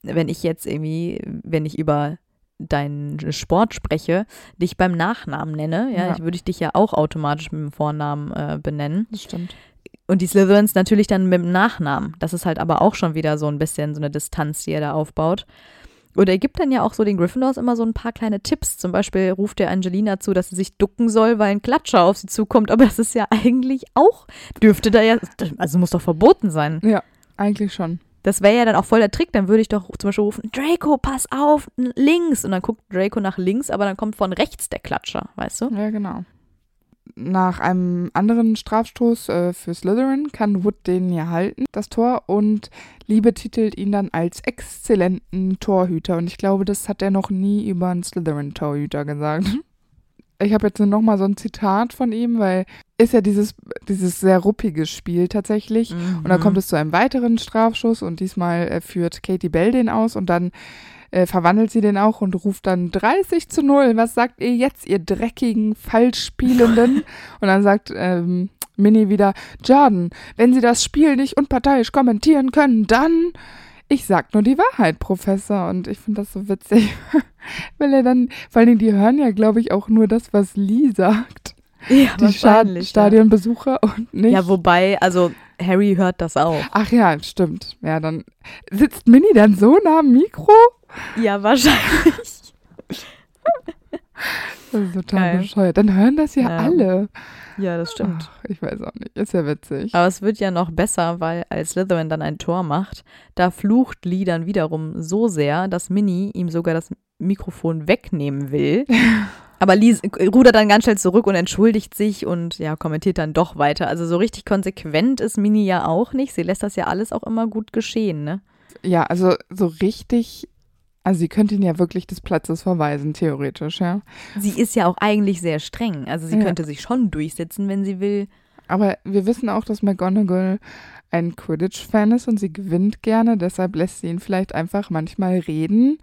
wenn ich jetzt irgendwie, wenn ich über deinen Sport spreche, dich beim Nachnamen nenne, ja, ja. würde ich dich ja auch automatisch mit dem Vornamen äh, benennen. Das stimmt. Und die Slytherins natürlich dann mit dem Nachnamen. Das ist halt aber auch schon wieder so ein bisschen so eine Distanz, die er da aufbaut. Und er gibt dann ja auch so den Gryffindors immer so ein paar kleine Tipps. Zum Beispiel ruft er Angelina zu, dass sie sich ducken soll, weil ein Klatscher auf sie zukommt. Aber das ist ja eigentlich auch, dürfte da ja, also muss doch verboten sein. Ja, eigentlich schon. Das wäre ja dann auch voll der Trick. Dann würde ich doch zum Beispiel rufen, Draco, pass auf, links. Und dann guckt Draco nach links, aber dann kommt von rechts der Klatscher, weißt du? Ja, genau. Nach einem anderen Strafstoß äh, für Slytherin kann Wood den ja halten, das Tor, und Liebe titelt ihn dann als exzellenten Torhüter. Und ich glaube, das hat er noch nie über einen Slytherin-Torhüter gesagt. Ich habe jetzt nur noch mal so ein Zitat von ihm, weil ist ja dieses, dieses sehr ruppige Spiel tatsächlich. Mhm. Und dann kommt es zu einem weiteren Strafschuss und diesmal äh, führt Katie Bell den aus und dann äh, verwandelt sie den auch und ruft dann 30 zu 0. Was sagt ihr jetzt, ihr dreckigen Falschspielenden? und dann sagt ähm, Minnie wieder, Jordan, wenn Sie das Spiel nicht unparteiisch kommentieren können, dann ich sag nur die Wahrheit, Professor. Und ich finde das so witzig, weil er dann, vor allen Dingen, die hören ja, glaube ich, auch nur das, was Lee sagt. Ja, die Sta Stadionbesucher ja. und nicht. Ja, wobei, also Harry hört das auch. Ach ja, stimmt. Ja, dann sitzt Minnie dann so nah am Mikro? Ja, wahrscheinlich. das ist total Geil. bescheuert. Dann hören das ja, ja. alle. Ja, das stimmt. Ach, ich weiß auch nicht. Ist ja witzig. Aber es wird ja noch besser, weil als Slytherin dann ein Tor macht, da flucht Lee dann wiederum so sehr, dass Minnie ihm sogar das Mikrofon wegnehmen will. Aber Lee rudert dann ganz schnell zurück und entschuldigt sich und ja, kommentiert dann doch weiter. Also so richtig konsequent ist Minnie ja auch nicht. Sie lässt das ja alles auch immer gut geschehen, ne? Ja, also so richtig also sie könnte ihn ja wirklich des Platzes verweisen, theoretisch, ja. Sie ist ja auch eigentlich sehr streng. Also sie ja. könnte sich schon durchsetzen, wenn sie will. Aber wir wissen auch, dass McGonagall ein Quidditch-Fan ist und sie gewinnt gerne. Deshalb lässt sie ihn vielleicht einfach manchmal reden.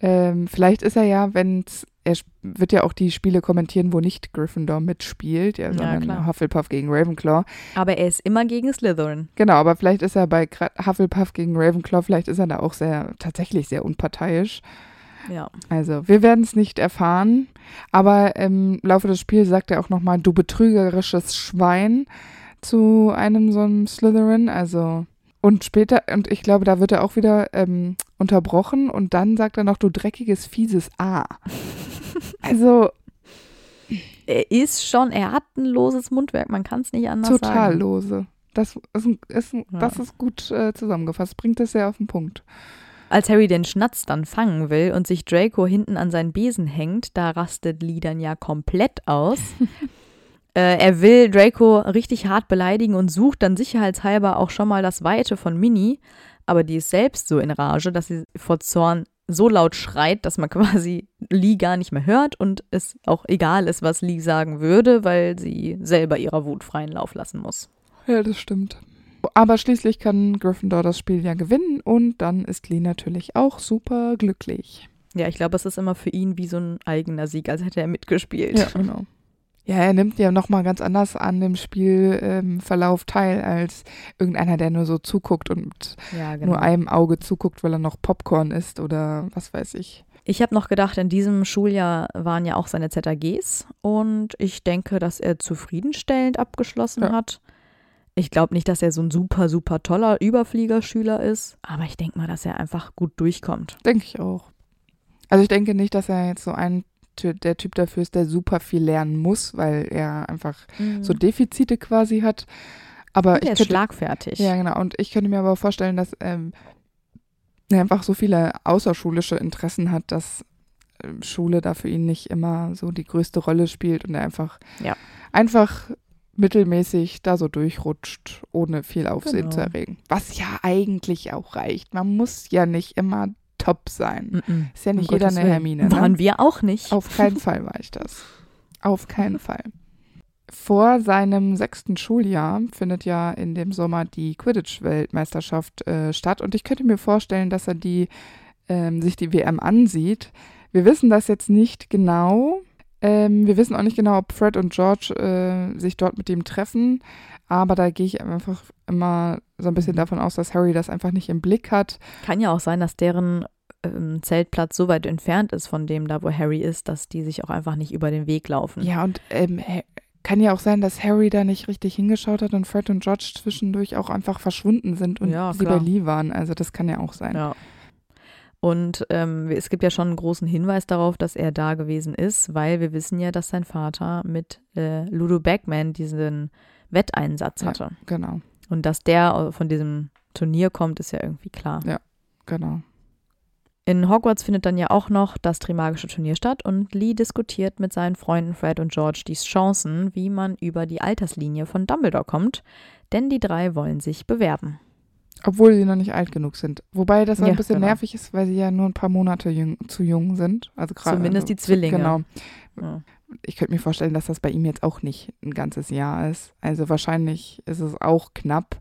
Ähm, vielleicht ist er ja, wenn es er wird ja auch die Spiele kommentieren, wo nicht Gryffindor mitspielt, ja, sondern klar. Hufflepuff gegen Ravenclaw. Aber er ist immer gegen Slytherin. Genau, aber vielleicht ist er bei Hufflepuff gegen Ravenclaw, vielleicht ist er da auch sehr, tatsächlich sehr unparteiisch. Ja. Also, wir werden es nicht erfahren, aber im Laufe des Spiels sagt er auch nochmal, du betrügerisches Schwein zu einem so einem Slytherin, also und später, und ich glaube, da wird er auch wieder ähm, unterbrochen und dann sagt er noch, du dreckiges, fieses A. Also Er ist schon, er hat ein loses Mundwerk, man kann es nicht anders total sagen. lose. Das ist, ein- ist, ein- Ja. das ist gut äh, zusammengefasst, bringt es sehr auf den Punkt. Als Harry den Schnatz dann fangen will und sich Draco hinten an seinen Besen hängt, da rastet Lee dann ja komplett aus. äh, er will Draco richtig hart beleidigen und sucht dann sicherheitshalber auch schon mal das Weite von Minnie, aber die ist selbst so in Rage, dass sie vor Zorn so laut schreit, dass man quasi Lee gar nicht mehr hört und es auch egal ist, was Lee sagen würde, weil sie selber ihrer Wut freien Lauf lassen muss. Ja, das stimmt. Aber schließlich kann Gryffindor das Spiel ja gewinnen und dann ist Lee natürlich auch super glücklich. Ja, ich glaube, es ist immer für ihn wie so ein eigener Sieg, als hätte er mitgespielt. Ja, genau. Ja, er nimmt ja nochmal ganz anders an dem Spielverlauf ähm, teil als irgendeiner, der nur so zuguckt und Ja, genau. nur einem Auge zuguckt, weil er noch Popcorn isst oder was weiß ich. Ich habe noch gedacht, in diesem Schuljahr waren ja auch seine ZAGs und ich denke, dass er zufriedenstellend abgeschlossen Ja. hat. Ich glaube nicht, dass er so ein super, super toller Überfliegerschüler ist, aber ich denke mal, dass er einfach gut durchkommt. Denke ich auch. Also ich denke nicht, dass er jetzt so ein der Typ dafür ist, der super viel lernen muss, weil er einfach so Defizite quasi hat. Aber der ich ist könnte, schlagfertig. Ja, genau. Und ich könnte mir aber vorstellen, dass ähm, er einfach so viele außerschulische Interessen hat, dass ähm, Schule da für ihn nicht immer so die größte Rolle spielt und er einfach, Ja. einfach mittelmäßig da so durchrutscht, ohne viel Aufsehen Genau. zu erregen. Was ja eigentlich auch reicht. Man muss ja nicht immer top sein. Mhm. Ist ja nicht Um jeder Gottes eine. Hermine. Ne? Waren wir auch nicht. Auf keinen Fall war ich das. Auf keinen Fall. Vor seinem sechsten Schuljahr findet ja in dem Sommer die Quidditch-Weltmeisterschaft äh, statt und ich könnte mir vorstellen, dass er die ähm, sich die WM ansieht. Wir wissen das jetzt nicht genau. Ähm, wir wissen auch nicht genau, ob Fred und George äh, sich dort mit ihm treffen, aber da gehe ich einfach immer so ein bisschen davon aus, dass Harry das einfach nicht im Blick hat. Kann ja auch sein, dass deren ähm, Zeltplatz so weit entfernt ist von dem, da wo Harry ist, dass die sich auch einfach nicht über den Weg laufen. Ja, und ähm, kann ja auch sein, dass Harry da nicht richtig hingeschaut hat und Fred und George zwischendurch auch einfach verschwunden sind und Ja, sie bei Lee waren. Also das kann ja auch sein. Ja. Und ähm, es gibt ja schon einen großen Hinweis darauf, dass er da gewesen ist, weil wir wissen ja, dass sein Vater mit äh, Ludo Bagman diesen Wetteinsatz Ja. hatte. Genau, Und dass der von diesem Turnier kommt, ist ja irgendwie klar. genau. In Hogwarts findet dann ja auch noch das Trimagische Turnier statt und Lee diskutiert mit seinen Freunden Fred und George die Chancen, wie man über die Alterslinie von Dumbledore kommt, denn die drei wollen sich bewerben. Obwohl sie noch nicht alt genug sind. Wobei das Ja, ein bisschen genau. nervig ist, weil sie ja nur ein paar Monate jung, zu jung sind. Also gerade Zumindest also, die Zwillinge. Genau. Ja. Ich könnte mir vorstellen, dass das bei ihm jetzt auch nicht ein ganzes Jahr ist. Also wahrscheinlich ist es auch knapp.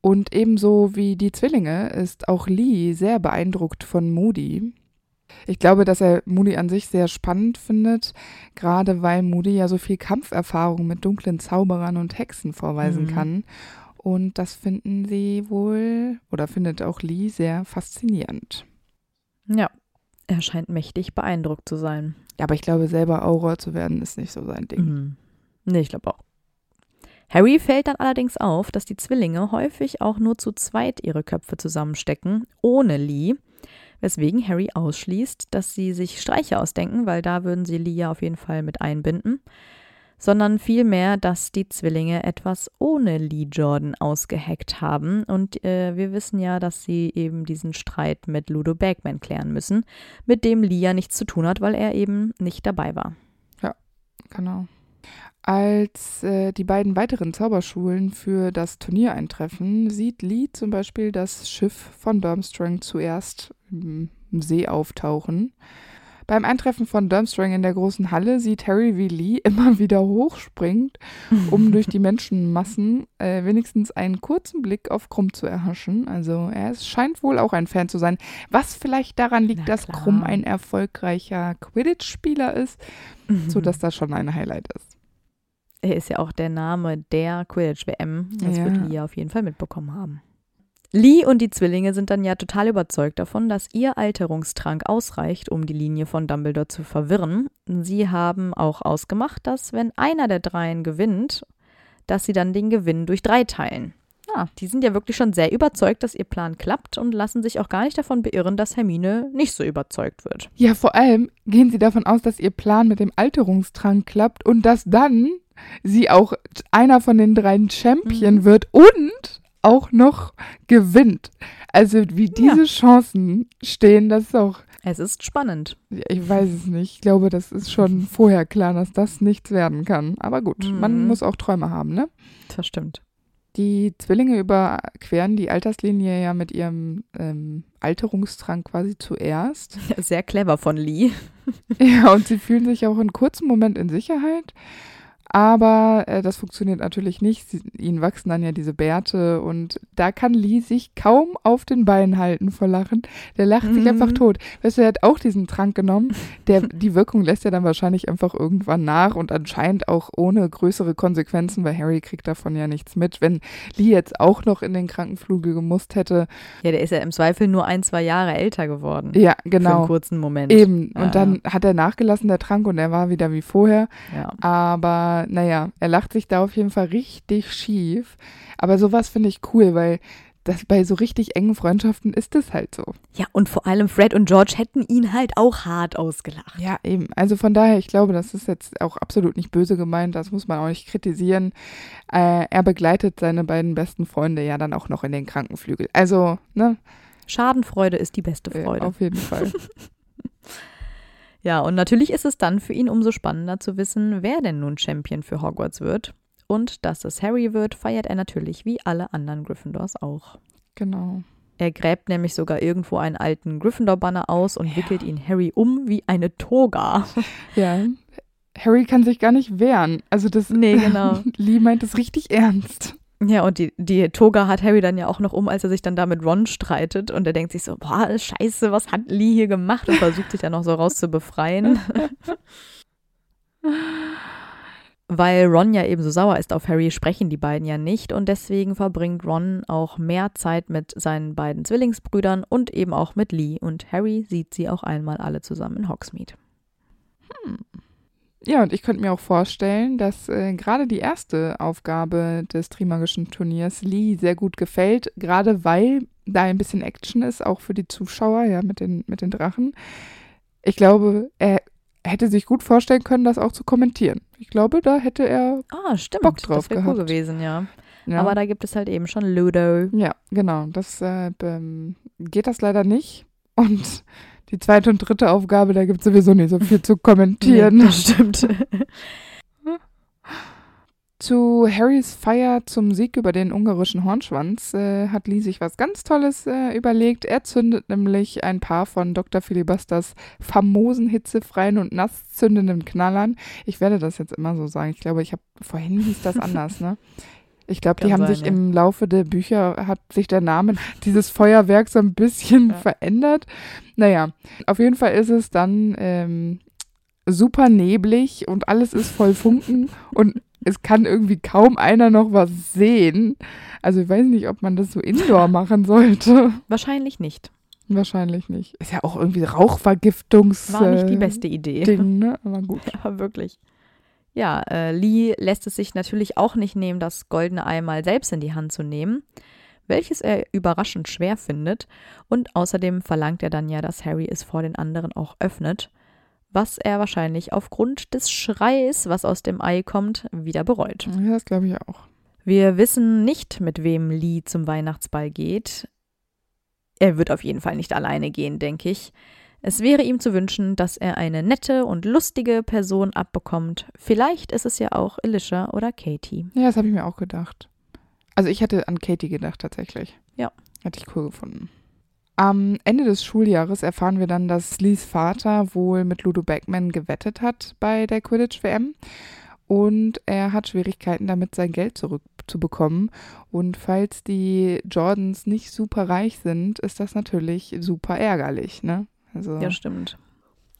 Und ebenso wie die Zwillinge ist auch Lee sehr beeindruckt von Moody. Ich glaube, dass er Moody an sich sehr spannend findet, gerade weil Moody ja so viel Kampferfahrung mit dunklen Zauberern und Hexen vorweisen Mhm. kann. Und das finden sie wohl oder findet auch Lee sehr faszinierend. ja, er scheint mächtig beeindruckt zu sein. Ja, aber ich glaube, selber Auror zu werden, ist nicht so sein Ding. Mhm. Nee, ich glaube auch. Harry fällt dann allerdings auf, dass die Zwillinge häufig auch nur zu zweit ihre Köpfe zusammenstecken, ohne Lee, weswegen Harry ausschließt, dass sie sich Streiche ausdenken, weil da würden sie Lee ja auf jeden Fall mit einbinden, sondern vielmehr, dass die Zwillinge etwas ohne Lee Jordan ausgeheckt haben und äh, wir wissen ja, dass sie eben diesen Streit mit Ludo Bagman klären müssen, mit dem Lee ja nichts zu tun hat, weil er eben nicht dabei war. Genau. Als äh, die beiden weiteren Zauberschulen für das Turnier eintreffen, sieht Lee zum Beispiel das Schiff von Durmstrang zuerst im See auftauchen. Beim Eintreffen von Durmstrang in der großen Halle sieht Harry, wie Lee immer wieder hochspringt, um durch die Menschenmassen äh, wenigstens einen kurzen Blick auf Krumm zu erhaschen. Also er ist, scheint wohl auch ein Fan zu sein. Was vielleicht daran liegt, Na dass klar. Krumm ein erfolgreicher Quidditch-Spieler ist, sodass das schon ein Highlight ist. Er ist ja auch der Name der Quidditch-WM. Das Ja. wird Lee auf jeden Fall mitbekommen haben. Lee und die Zwillinge sind dann ja total überzeugt davon, dass ihr Alterungstrank ausreicht, um die Linie von Dumbledore zu verwirren. Sie haben auch ausgemacht, dass wenn einer der dreien gewinnt, dass sie dann den Gewinn durch drei teilen. Ah. Die sind ja wirklich schon sehr überzeugt, dass ihr Plan klappt und lassen sich auch gar nicht davon beirren, dass Hermine nicht so überzeugt wird. Ja, vor allem gehen sie davon aus, dass ihr Plan mit dem Alterungstrank klappt und dass dann sie auch einer von den drei Champion Mhm. wird und auch noch gewinnt. Also wie diese Chancen stehen, das ist auch, Es ist spannend. ich weiß es nicht. Ich glaube, das ist schon vorher klar, dass das nichts werden kann. Aber gut, man Mhm. muss auch Träume haben, ne? Das stimmt. Die Zwillinge überqueren die Alterslinie ja mit ihrem ähm, Alterungstrank quasi zuerst. Sehr clever von Lee. Ja, und sie fühlen sich auch einen kurzen Moment in Sicherheit. Aber äh, das funktioniert natürlich nicht. Sie, ihnen wachsen dann ja diese Bärte und da kann Lee sich kaum auf den Beinen halten vor Lachen. Der lacht sich Mhm. einfach tot. Weißt du, er hat auch diesen Trank genommen. Der, die Wirkung lässt ja dann wahrscheinlich einfach irgendwann nach und anscheinend auch ohne größere Konsequenzen, weil Harry kriegt davon ja nichts mit. Wenn Lee jetzt auch noch in den Krankenflügel gemusst hätte, Ja, der ist ja im Zweifel nur ein, zwei Jahre älter geworden. ja, Für einen genau. kurzen Moment. Eben. Ja, Und dann hat er nachgelassen, der Trank, und er war wieder wie vorher. Ja. Aber naja, er lacht sich da auf jeden Fall richtig schief. Aber sowas finde ich cool, weil das bei so richtig engen Freundschaften ist es halt so. ja, und vor allem Fred und George hätten ihn halt auch hart ausgelacht. Ja, eben. Also von daher, ich glaube, das ist jetzt auch absolut nicht böse gemeint. Das muss man auch nicht kritisieren. Äh, er begleitet seine beiden besten Freunde ja dann auch noch in den Krankenflügel. Also, ne? Schadenfreude ist die beste äh, Freude. Auf jeden Fall. Ja, und natürlich ist es dann für ihn umso spannender zu wissen, wer denn nun Champion für Hogwarts wird. Und dass es Harry wird, feiert er natürlich wie alle anderen Gryffindors auch. genau. Er gräbt nämlich sogar irgendwo einen alten Gryffindor-Banner aus und Ja. wickelt ihn Harry um wie eine Toga. Ja. Harry kann sich gar nicht wehren. Also das. Nee, genau. Lee meint es richtig ernst. Ja, und die, die Toga hat Harry dann ja auch noch um, als er sich dann da mit Ron streitet. Und er denkt sich so, boah, scheiße, was hat Lee hier gemacht? Und versucht sich dann noch so raus zu befreien. Weil Ron ja eben so sauer ist auf Harry, sprechen die beiden ja nicht. Und deswegen verbringt Ron auch mehr Zeit mit seinen beiden Zwillingsbrüdern und eben auch mit Lee. Und Harry sieht sie auch einmal alle zusammen in Hogsmeade. Ja, und ich könnte mir auch vorstellen, dass äh, gerade die erste Aufgabe des Trimagischen Turniers Lee sehr gut gefällt, gerade weil da ein bisschen Action ist, auch für die Zuschauer, ja, mit den, mit den Drachen. Ich glaube, er hätte sich gut vorstellen können, das auch zu kommentieren. Ich glaube, da hätte er. Ah, stimmt. Bock drauf das wäre cool gehabt. gewesen, ja. Ja, Aber da gibt es halt eben schon Ludo. ja genau. Das äh, ähm, geht das leider nicht. Und die zweite und dritte Aufgabe, da gibt es sowieso nicht so viel zu kommentieren. Nee, das stimmt. Zu Harrys Feier zum Sieg über den ungarischen Hornschwanz äh, hat Lee sich was ganz Tolles äh, überlegt. Er zündet nämlich ein paar von Dr. Filibusters famosen hitzefreien und nasszündenden Knallern. Ich werde das jetzt immer so sagen. Ich glaube, ich habe vorhin hieß das anders, ne? Ich glaube, die haben sein, sich ja. im Laufe der Bücher, hat sich der Name dieses Feuerwerks so ein bisschen Ja. verändert. Naja, auf jeden Fall ist es dann ähm, super neblig und alles ist voll Funken und es kann irgendwie kaum einer noch was sehen. Also ich weiß nicht, ob man das so indoor machen sollte. Wahrscheinlich nicht. Wahrscheinlich nicht. Ist ja auch irgendwie Rauchvergiftungs War nicht die beste Idee. Ding, ne? Aber gut. Ja, wirklich. Ja, äh, Lee lässt es sich natürlich auch nicht nehmen, das goldene Ei mal selbst in die Hand zu nehmen, welches er überraschend schwer findet. Und außerdem verlangt er dann ja, dass Harry es vor den anderen auch öffnet, was er wahrscheinlich aufgrund des Schreis, was aus dem Ei kommt, wieder bereut. Ja, das glaube ich auch. Wir wissen nicht, mit wem Lee zum Weihnachtsball geht. Er wird auf jeden Fall nicht alleine gehen, denke ich. Es wäre ihm zu wünschen, dass er eine nette und lustige Person abbekommt. Vielleicht ist es ja auch Alicia oder Katie. Ja, das habe ich mir auch gedacht. Also ich hätte an Katie gedacht tatsächlich. Ja. Hätte ich cool gefunden. Am Ende des Schuljahres erfahren wir dann, dass Lees Vater wohl mit Ludo Beckman gewettet hat bei der Quidditch-WM und er hat Schwierigkeiten damit, sein Geld zurückzubekommen. Und falls die Jordans nicht super reich sind, ist das natürlich super ärgerlich, ne? Also, ja, stimmt.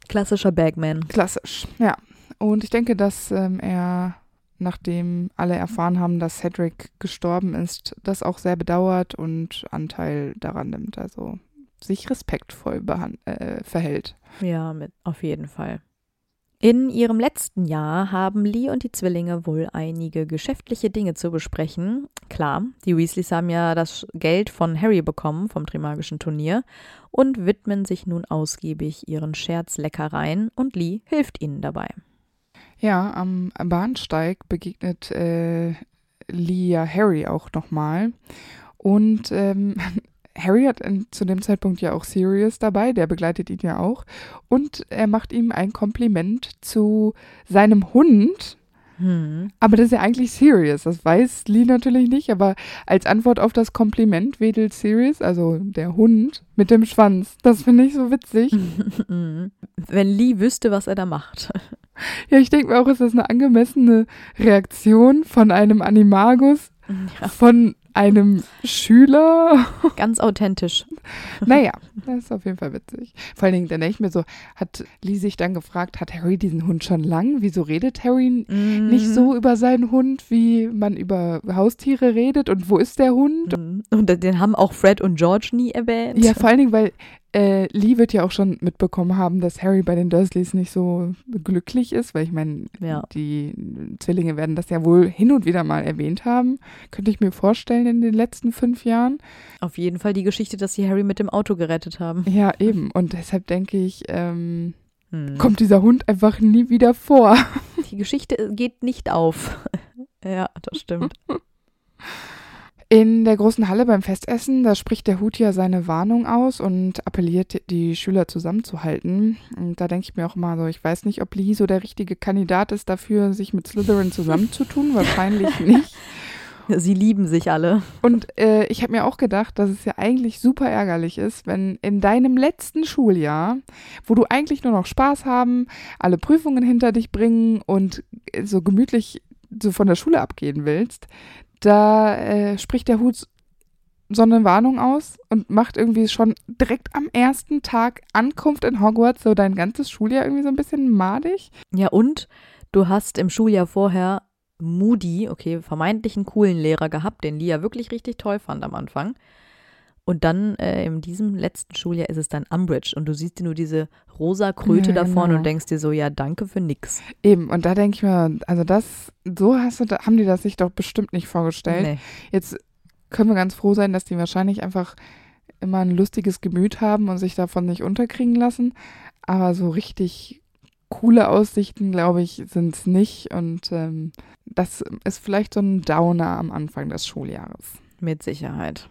Klassischer Bagman. Klassisch, ja. Und ich denke, dass ähm, er, nachdem alle erfahren haben, dass Cedric gestorben ist, das auch sehr bedauert und Anteil daran nimmt. Also sich respektvoll äh, verhält. Ja, mit, auf jeden Fall. In ihrem letzten Jahr haben Lee und die Zwillinge wohl einige geschäftliche Dinge zu besprechen. Klar, die Weasleys haben ja das Geld von Harry bekommen vom Trimagischen Turnier und widmen sich nun ausgiebig ihren Scherzleckereien und Lee hilft ihnen dabei. Ja, am Bahnsteig begegnet äh, Lee ja Harry auch nochmal. Und ähm, Harry hat zu dem Zeitpunkt ja auch Sirius dabei, der begleitet ihn ja auch. Und er macht ihm ein Kompliment zu seinem Hund. Hm. Aber das ist ja eigentlich Sirius. Das weiß Lee natürlich nicht, aber als Antwort auf das Kompliment wedelt Sirius, also der Hund, mit dem Schwanz. Das finde ich so witzig. Wenn Lee wüsste, was er da macht. Ja, ich denke mir auch, ist das eine angemessene Reaktion von einem Animagus, ja. von einem Schüler. Ganz authentisch. Naja, das ist auf jeden Fall witzig. Vor allen Dingen, dann denke ich mir so, hat Lee sich dann gefragt, hat Harry diesen Hund schon lang? Wieso redet Harry mhm. nicht so über seinen Hund, wie man über Haustiere redet? Und wo ist der Hund? Mhm. Und den haben auch Fred und George nie erwähnt. Ja, vor allen Dingen, weil äh, Lee wird ja auch schon mitbekommen haben, dass Harry bei den Dursleys nicht so glücklich ist, weil ich meine, ja. die Zwillinge werden das ja wohl hin und wieder mal erwähnt haben. Könnte ich mir vorstellen in den letzten fünf Jahren. Auf jeden Fall die Geschichte, dass sie Harry mit dem Auto gerettet haben. Ja, eben. Und deshalb denke ich, ähm, hm. kommt dieser Hund einfach nie wieder vor. Die Geschichte geht nicht auf. ja, das stimmt. In der großen Halle beim Festessen, da spricht der Hut ja seine Warnung aus und appelliert, die Schüler zusammenzuhalten. Und da denke ich mir auch mal so, ich weiß nicht, ob Lee so der richtige Kandidat ist dafür, sich mit Slytherin zusammenzutun. Wahrscheinlich nicht. Sie lieben sich alle. Und äh, ich habe mir auch gedacht, dass es ja eigentlich super ärgerlich ist, wenn in deinem letzten Schuljahr, wo du eigentlich nur noch Spaß haben, alle Prüfungen hinter dich bringen und so gemütlich so von der Schule abgehen willst, da äh, spricht der Hut so eine Warnung aus und macht irgendwie schon direkt am ersten Tag Ankunft in Hogwarts so dein ganzes Schuljahr irgendwie so ein bisschen madig. Ja, und du hast im Schuljahr vorher Moody, okay, vermeintlich einen coolen Lehrer gehabt, den Lia wirklich richtig toll fand am Anfang. Und dann äh, in diesem letzten Schuljahr ist es dann Umbridge und du siehst dir nur diese rosa Kröte ja, da vorne genau. und denkst dir so, ja, danke für nix. Eben, und da denke ich mir, also das, so hast du, haben die das sich doch bestimmt nicht vorgestellt. Nee. Jetzt können wir ganz froh sein, dass die wahrscheinlich einfach immer ein lustiges Gemüt haben und sich davon nicht unterkriegen lassen. Aber so richtig coole Aussichten, glaube ich, sind es nicht. Und ähm, das ist vielleicht so ein Downer am Anfang des Schuljahres. Mit Sicherheit.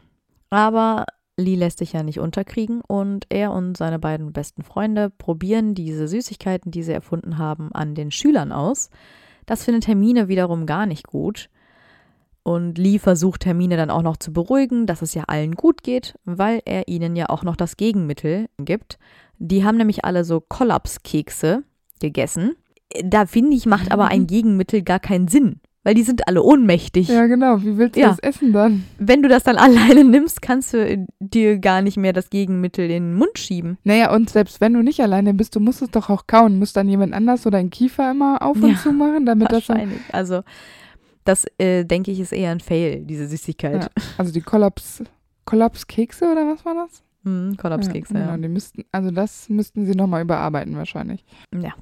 Aber Lee lässt sich ja nicht unterkriegen und er und seine beiden besten Freunde probieren diese Süßigkeiten, die sie erfunden haben, an den Schülern aus. Das findet Hermine wiederum gar nicht gut. Und Lee versucht Hermine dann auch noch zu beruhigen, dass es ja allen gut geht, weil er ihnen ja auch noch das Gegenmittel gibt. Die haben nämlich alle so Kollapskekse gegessen. Da finde ich, macht aber ein Gegenmittel gar keinen Sinn weil die sind alle ohnmächtig. Ja, genau. Wie willst du ja. das essen dann? Wenn du das dann alleine nimmst, kannst du dir gar nicht mehr das Gegenmittel in den Mund schieben. Naja, und selbst wenn du nicht alleine bist, du musst es doch auch kauen. Muss dann jemand anders so deinen Kiefer immer auf und ja, zu machen, damit wahrscheinlich. das. Also, das äh, denke ich ist eher ein Fail, diese Süßigkeit. Ja, also die Kollaps, Kollapskekse oder was war das? Hm, Kollapskekse, ja. Genau. Die müssten, also das müssten sie nochmal überarbeiten wahrscheinlich. Ja.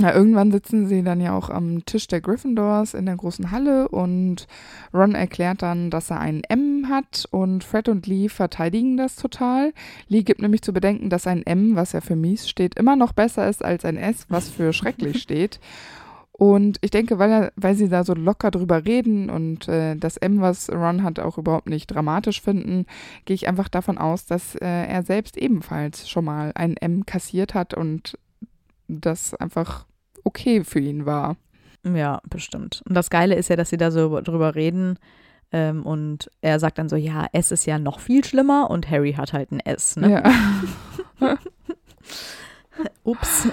Ja, irgendwann sitzen sie dann ja auch am Tisch der Gryffindors in der großen Halle und Ron erklärt dann, dass er einen M hat und Fred und Lee verteidigen das total. Lee gibt nämlich zu bedenken, dass ein M, was ja für mies steht, immer noch besser ist als ein S, was für schrecklich steht. Und ich denke, weil, er, weil sie da so locker drüber reden und äh, das M, was Ron hat, auch überhaupt nicht dramatisch finden, gehe ich einfach davon aus, dass äh, er selbst ebenfalls schon mal ein M kassiert hat und das einfach okay für ihn war. Ja, bestimmt. Und das Geile ist ja, dass sie da so drüber reden, Ähm, und er sagt dann so, ja, S ist ja noch viel schlimmer und Harry hat halt ein S. Ne? Ja. Ups.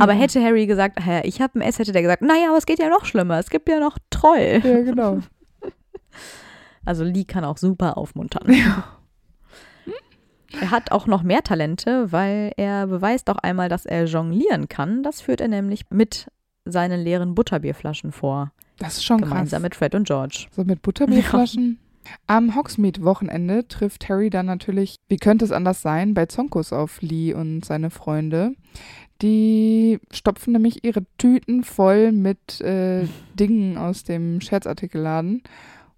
Aber hätte Harry gesagt, "Hä, ich habe ein S, hätte der gesagt, naja, aber es geht ja noch schlimmer. Es gibt ja noch Troll. Ja, genau. Also Lee kann auch super aufmuntern. Er hat auch noch mehr Talente, weil er beweist auch einmal, dass er jonglieren kann. Das führt er nämlich mit seinen leeren Butterbierflaschen vor. Das ist schon gemeinsam krass. mit Fred und George. So mit Butterbierflaschen. Am Hogsmeade-Wochenende trifft Harry dann natürlich, wie könnte es anders sein, bei Zonkos auf Lee und seine Freunde. Die stopfen nämlich ihre Tüten voll mit äh, Dingen aus dem Scherzartikelladen.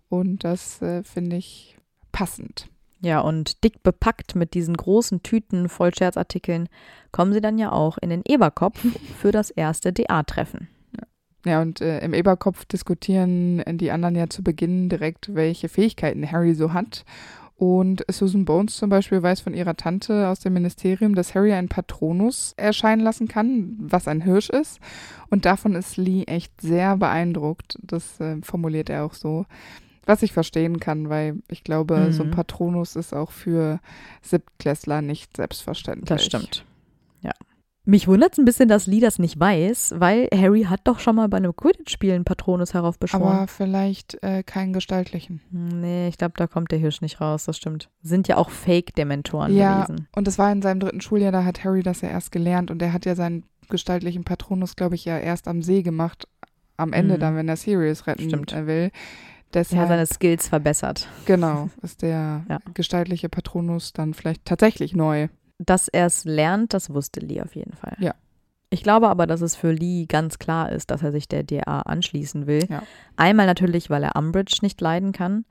Und das äh, finde ich passend. Ja, und dick bepackt mit diesen großen Tüten voll Scherzartikeln kommen sie dann ja auch in den Eberkopf für das erste DA-Treffen. Ja, und äh, im Eberkopf diskutieren die anderen ja zu Beginn direkt, welche Fähigkeiten Harry so hat. Und Susan Bones zum Beispiel weiß von ihrer Tante aus dem Ministerium, dass Harry einen Patronus erscheinen lassen kann, was ein Hirsch ist. Und davon ist Lee echt sehr beeindruckt. Das äh, formuliert er auch so. Was ich verstehen kann, weil ich glaube, Mhm. so ein Patronus ist auch für Siebtklässler nicht selbstverständlich. Das stimmt. Ja. Mich wundert es ein bisschen, dass Lee das nicht weiß, weil Harry hat doch schon mal bei einem Quidditch-Spiel einen Patronus heraufbeschworen. Aber vielleicht äh, keinen gestaltlichen. Nee, ich glaube, da kommt der Hirsch nicht raus, das stimmt. Sind ja auch Fake-Dementoren Ja, gewesen. und das war in seinem dritten Schuljahr, da hat Harry das ja erst gelernt und er hat ja seinen gestaltlichen Patronus, glaube ich, ja erst am See gemacht. Am Ende Mhm. dann, wenn er Sirius retten Stimmt. äh, will. Er Deshalb, seine Skills verbessert. genau, ist der Ja. gestaltliche Patronus dann vielleicht tatsächlich neu. Dass er es lernt, das wusste Lee auf jeden Fall. Ja. Ich glaube aber, dass es für Lee ganz klar ist, dass er sich der DA anschließen will. Ja. Einmal natürlich, weil er Umbridge nicht leiden kann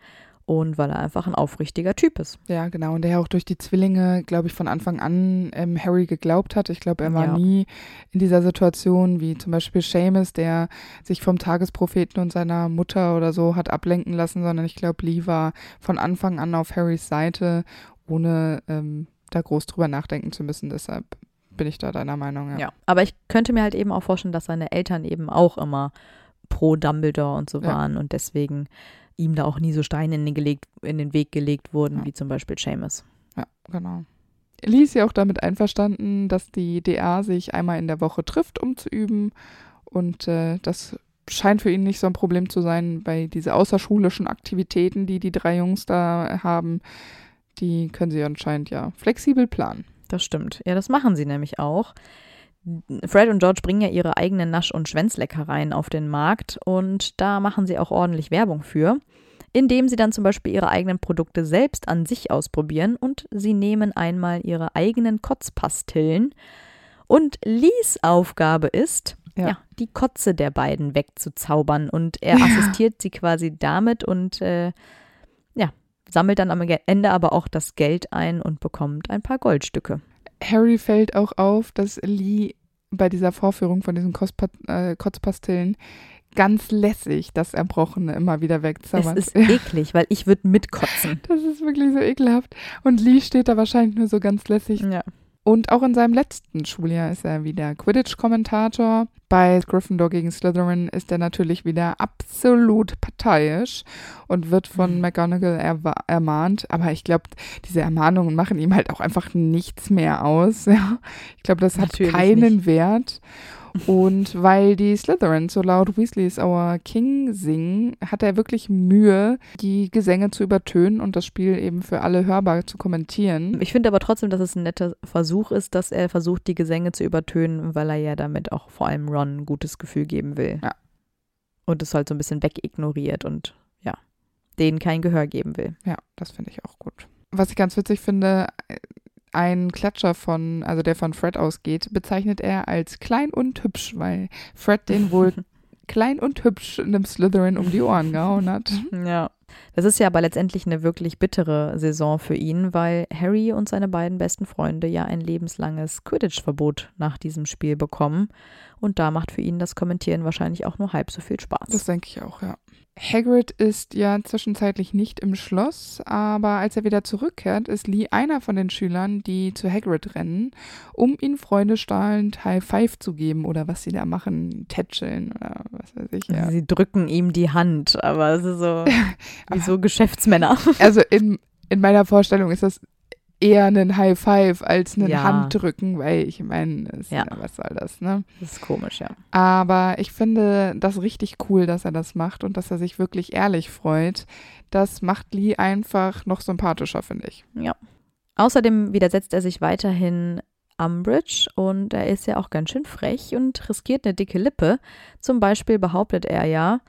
und weil er einfach ein aufrichtiger Typ ist. Ja, genau. Und der auch durch die Zwillinge, glaube ich, von Anfang an ähm, Harry geglaubt hat. Ich glaube, er war Ja. nie in dieser Situation wie zum Beispiel Seamus, der sich vom Tagespropheten und seiner Mutter oder so hat ablenken lassen, sondern ich glaube, Lee war von Anfang an auf Harrys Seite, ohne ähm, da groß drüber nachdenken zu müssen. Deshalb bin ich da deiner Meinung. Ja. Ja. Aber ich könnte mir halt eben auch vorstellen, dass seine Eltern eben auch immer pro Dumbledore und so Ja. waren und deswegen ihm da auch nie so Steine in den, gelegt, in den Weg gelegt wurden, Ja. wie zum Beispiel Seamus. Ja, genau. Lee ist ja auch damit einverstanden, dass die DA sich einmal in der Woche trifft, um zu üben. Und äh, das scheint für ihn nicht so ein Problem zu sein, weil diese außerschulischen Aktivitäten, die die drei Jungs da haben, die können sie anscheinend ja flexibel planen. Das stimmt. Ja, das machen sie nämlich auch. Fred und George bringen ja ihre eigenen Nasch- und Schwänzleckereien auf den Markt und da machen sie auch ordentlich Werbung für, indem sie dann zum Beispiel ihre eigenen Produkte selbst an sich ausprobieren und sie nehmen einmal ihre eigenen Kotzpastillen. Und Lees Aufgabe ist, Ja. ja. die Kotze der beiden wegzuzaubern und er Ja. assistiert sie quasi damit und äh, ja, sammelt dann am Ende aber auch das Geld ein und bekommt ein paar Goldstücke. Harry fällt auch auf, dass Lee bei dieser Vorführung von diesen Kospa äh, Kotzpastillen ganz lässig das Erbrochene immer wieder Es wegzaubert. ist eklig, weil ich würde mitkotzen. das ist wirklich so ekelhaft. Und Lee steht da wahrscheinlich nur so ganz lässig Ja. Und auch in seinem letzten Schuljahr ist er wieder Quidditch-Kommentator. Bei Gryffindor gegen Slytherin ist er natürlich wieder absolut parteiisch und wird von Mhm. McGonagall ermahnt. Aber ich glaube, diese Ermahnungen machen ihm halt auch einfach nichts mehr aus. Ja. Ich glaube, das hat Natürlich keinen nicht. Wert. Und weil die Slytherins so laut Weasleys Our King singen, hat er wirklich Mühe, die Gesänge zu übertönen und das Spiel eben für alle hörbar zu kommentieren. Ich finde aber trotzdem, dass es ein netter Versuch ist, dass er versucht, die Gesänge zu übertönen, weil er ja damit auch vor allem Ron ein gutes Gefühl geben will. Ja. Und es halt so ein bisschen wegignoriert und ja, denen kein Gehör geben will. Ja, das finde ich auch gut. Was ich ganz witzig finde, ein Klatscher von, also der von Fred ausgeht, bezeichnet er als klein und hübsch, weil Fred den wohl klein und hübsch einem Slytherin um die Ohren gehauen hat. Ja. Das ist ja aber letztendlich eine wirklich bittere Saison für ihn, weil Harry und seine beiden besten Freunde ja ein lebenslanges Quidditch-Verbot nach diesem Spiel bekommen. Und da macht für ihn das Kommentieren wahrscheinlich auch nur halb so viel Spaß. Das denke ich auch, ja. Hagrid ist ja zwischenzeitlich nicht im Schloss, aber als er wieder zurückkehrt, ist Lee einer von den Schülern, die zu Hagrid rennen, um ihm freundestahlend High Five zu geben oder was sie da machen, tätscheln oder was weiß ich. Ja. Sie drücken ihm die Hand, aber es ist so. Wie so Geschäftsmänner. Also in, in meiner Vorstellung ist das eher ein High Five als ein Ja. Handrücken, weil ich meine, es- Ja. was soll das, ne? Das ist komisch, ja. Aber ich finde das richtig cool, dass er das macht und dass er sich wirklich ehrlich freut. Das macht Lee einfach noch sympathischer, finde ich. Ja. Außerdem widersetzt er sich weiterhin Umbridge und er ist ja auch ganz schön frech und riskiert eine dicke Lippe. Zum Beispiel behauptet er ja,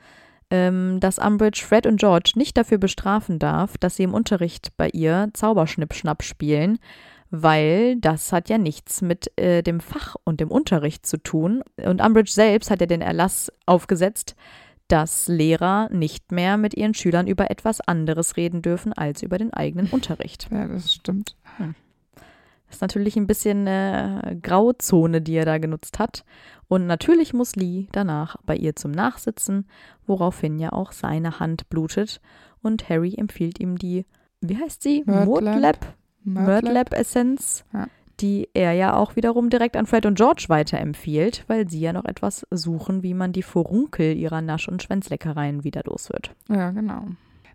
dass Umbridge Fred und George nicht dafür bestrafen darf, dass sie im Unterricht bei ihr Zauberschnippschnapp spielen, weil das hat ja nichts mit äh, dem Fach und dem Unterricht zu tun. Und Umbridge selbst hat ja den Erlass aufgesetzt, dass Lehrer nicht mehr mit ihren Schülern über etwas anderes reden dürfen als über den eigenen Unterricht. Ja, das stimmt. Das ist natürlich ein bisschen äh, Grauzone, die er da genutzt hat. Und natürlich muss Lee danach bei ihr zum Nachsitzen, woraufhin ja auch seine Hand blutet. Und Harry empfiehlt ihm die, wie heißt sie? Murtlap. Murtlap? Murtlap-Essenz, Ja. die er ja auch wiederum direkt an Fred und George weiterempfiehlt, weil sie ja noch etwas suchen, wie man die Furunkel ihrer Nasch- und Schwänzleckereien wieder los wird. Ja, genau.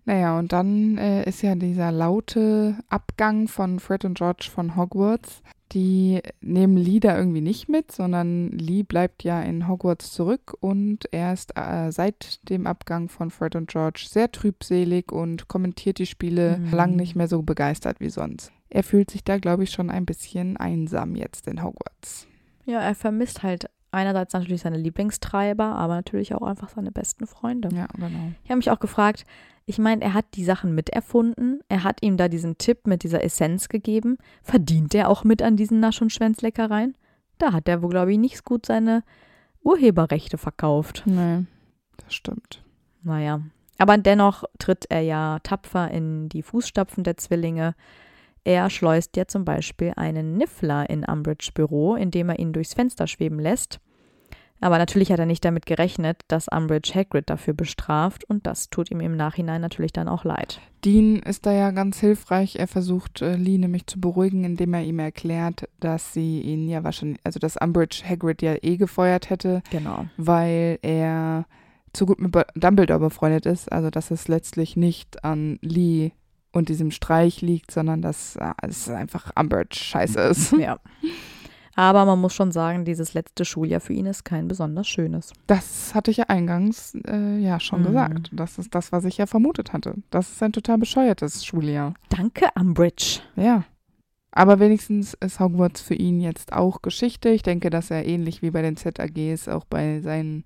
Naja, und dann äh, ist ja dieser laute Abgang von Fred und George von Hogwarts. Die nehmen Lee da irgendwie nicht mit, sondern Lee bleibt ja in Hogwarts zurück und er ist äh, seit dem Abgang von Fred und George sehr trübselig und kommentiert die Spiele Mhm. lang nicht mehr so begeistert wie sonst. Er fühlt sich da, glaube ich, schon ein bisschen einsam jetzt in Hogwarts. Ja, er vermisst halt einerseits natürlich seine Lieblingstreiber, aber natürlich auch einfach seine besten Freunde. Ja, genau. Ich habe mich auch gefragt, ich meine, er hat die Sachen miterfunden, er hat ihm da diesen Tipp mit dieser Essenz gegeben. Verdient er auch mit an diesen Nasch- und Schwänzleckereien? Da hat er wohl, glaube ich, nicht gut seine Urheberrechte verkauft. Nee, das stimmt. Naja, aber dennoch tritt er ja tapfer in die Fußstapfen der Zwillinge. Er schleust ja zum Beispiel einen Niffler in Umbridge Büro, indem er ihn durchs Fenster schweben lässt. Aber natürlich hat er nicht damit gerechnet, dass Umbridge Hagrid dafür bestraft und das tut ihm im Nachhinein natürlich dann auch leid. Dean ist da ja ganz hilfreich. Er versucht äh, Lee nämlich zu beruhigen, indem er ihm erklärt, dass sie ihn ja wahrscheinlich, also dass Umbridge Hagrid ja eh gefeuert hätte, Genau. weil er zu gut mit Dumbledore befreundet ist. Also dass es letztlich nicht an Lee und diesem Streich liegt, sondern dass äh, es einfach Umbridge scheiße ist. Ja. Aber man muss schon sagen, dieses letzte Schuljahr für ihn ist kein besonders schönes. Das hatte ich ja eingangs äh, ja schon Mhm. gesagt. Das ist das, was ich ja vermutet hatte. Das ist ein total bescheuertes Schuljahr. Danke, Umbridge. Ja. Aber wenigstens ist Hogwarts für ihn jetzt auch Geschichte. Ich denke, dass er ähnlich wie bei den ZAGs auch bei seinen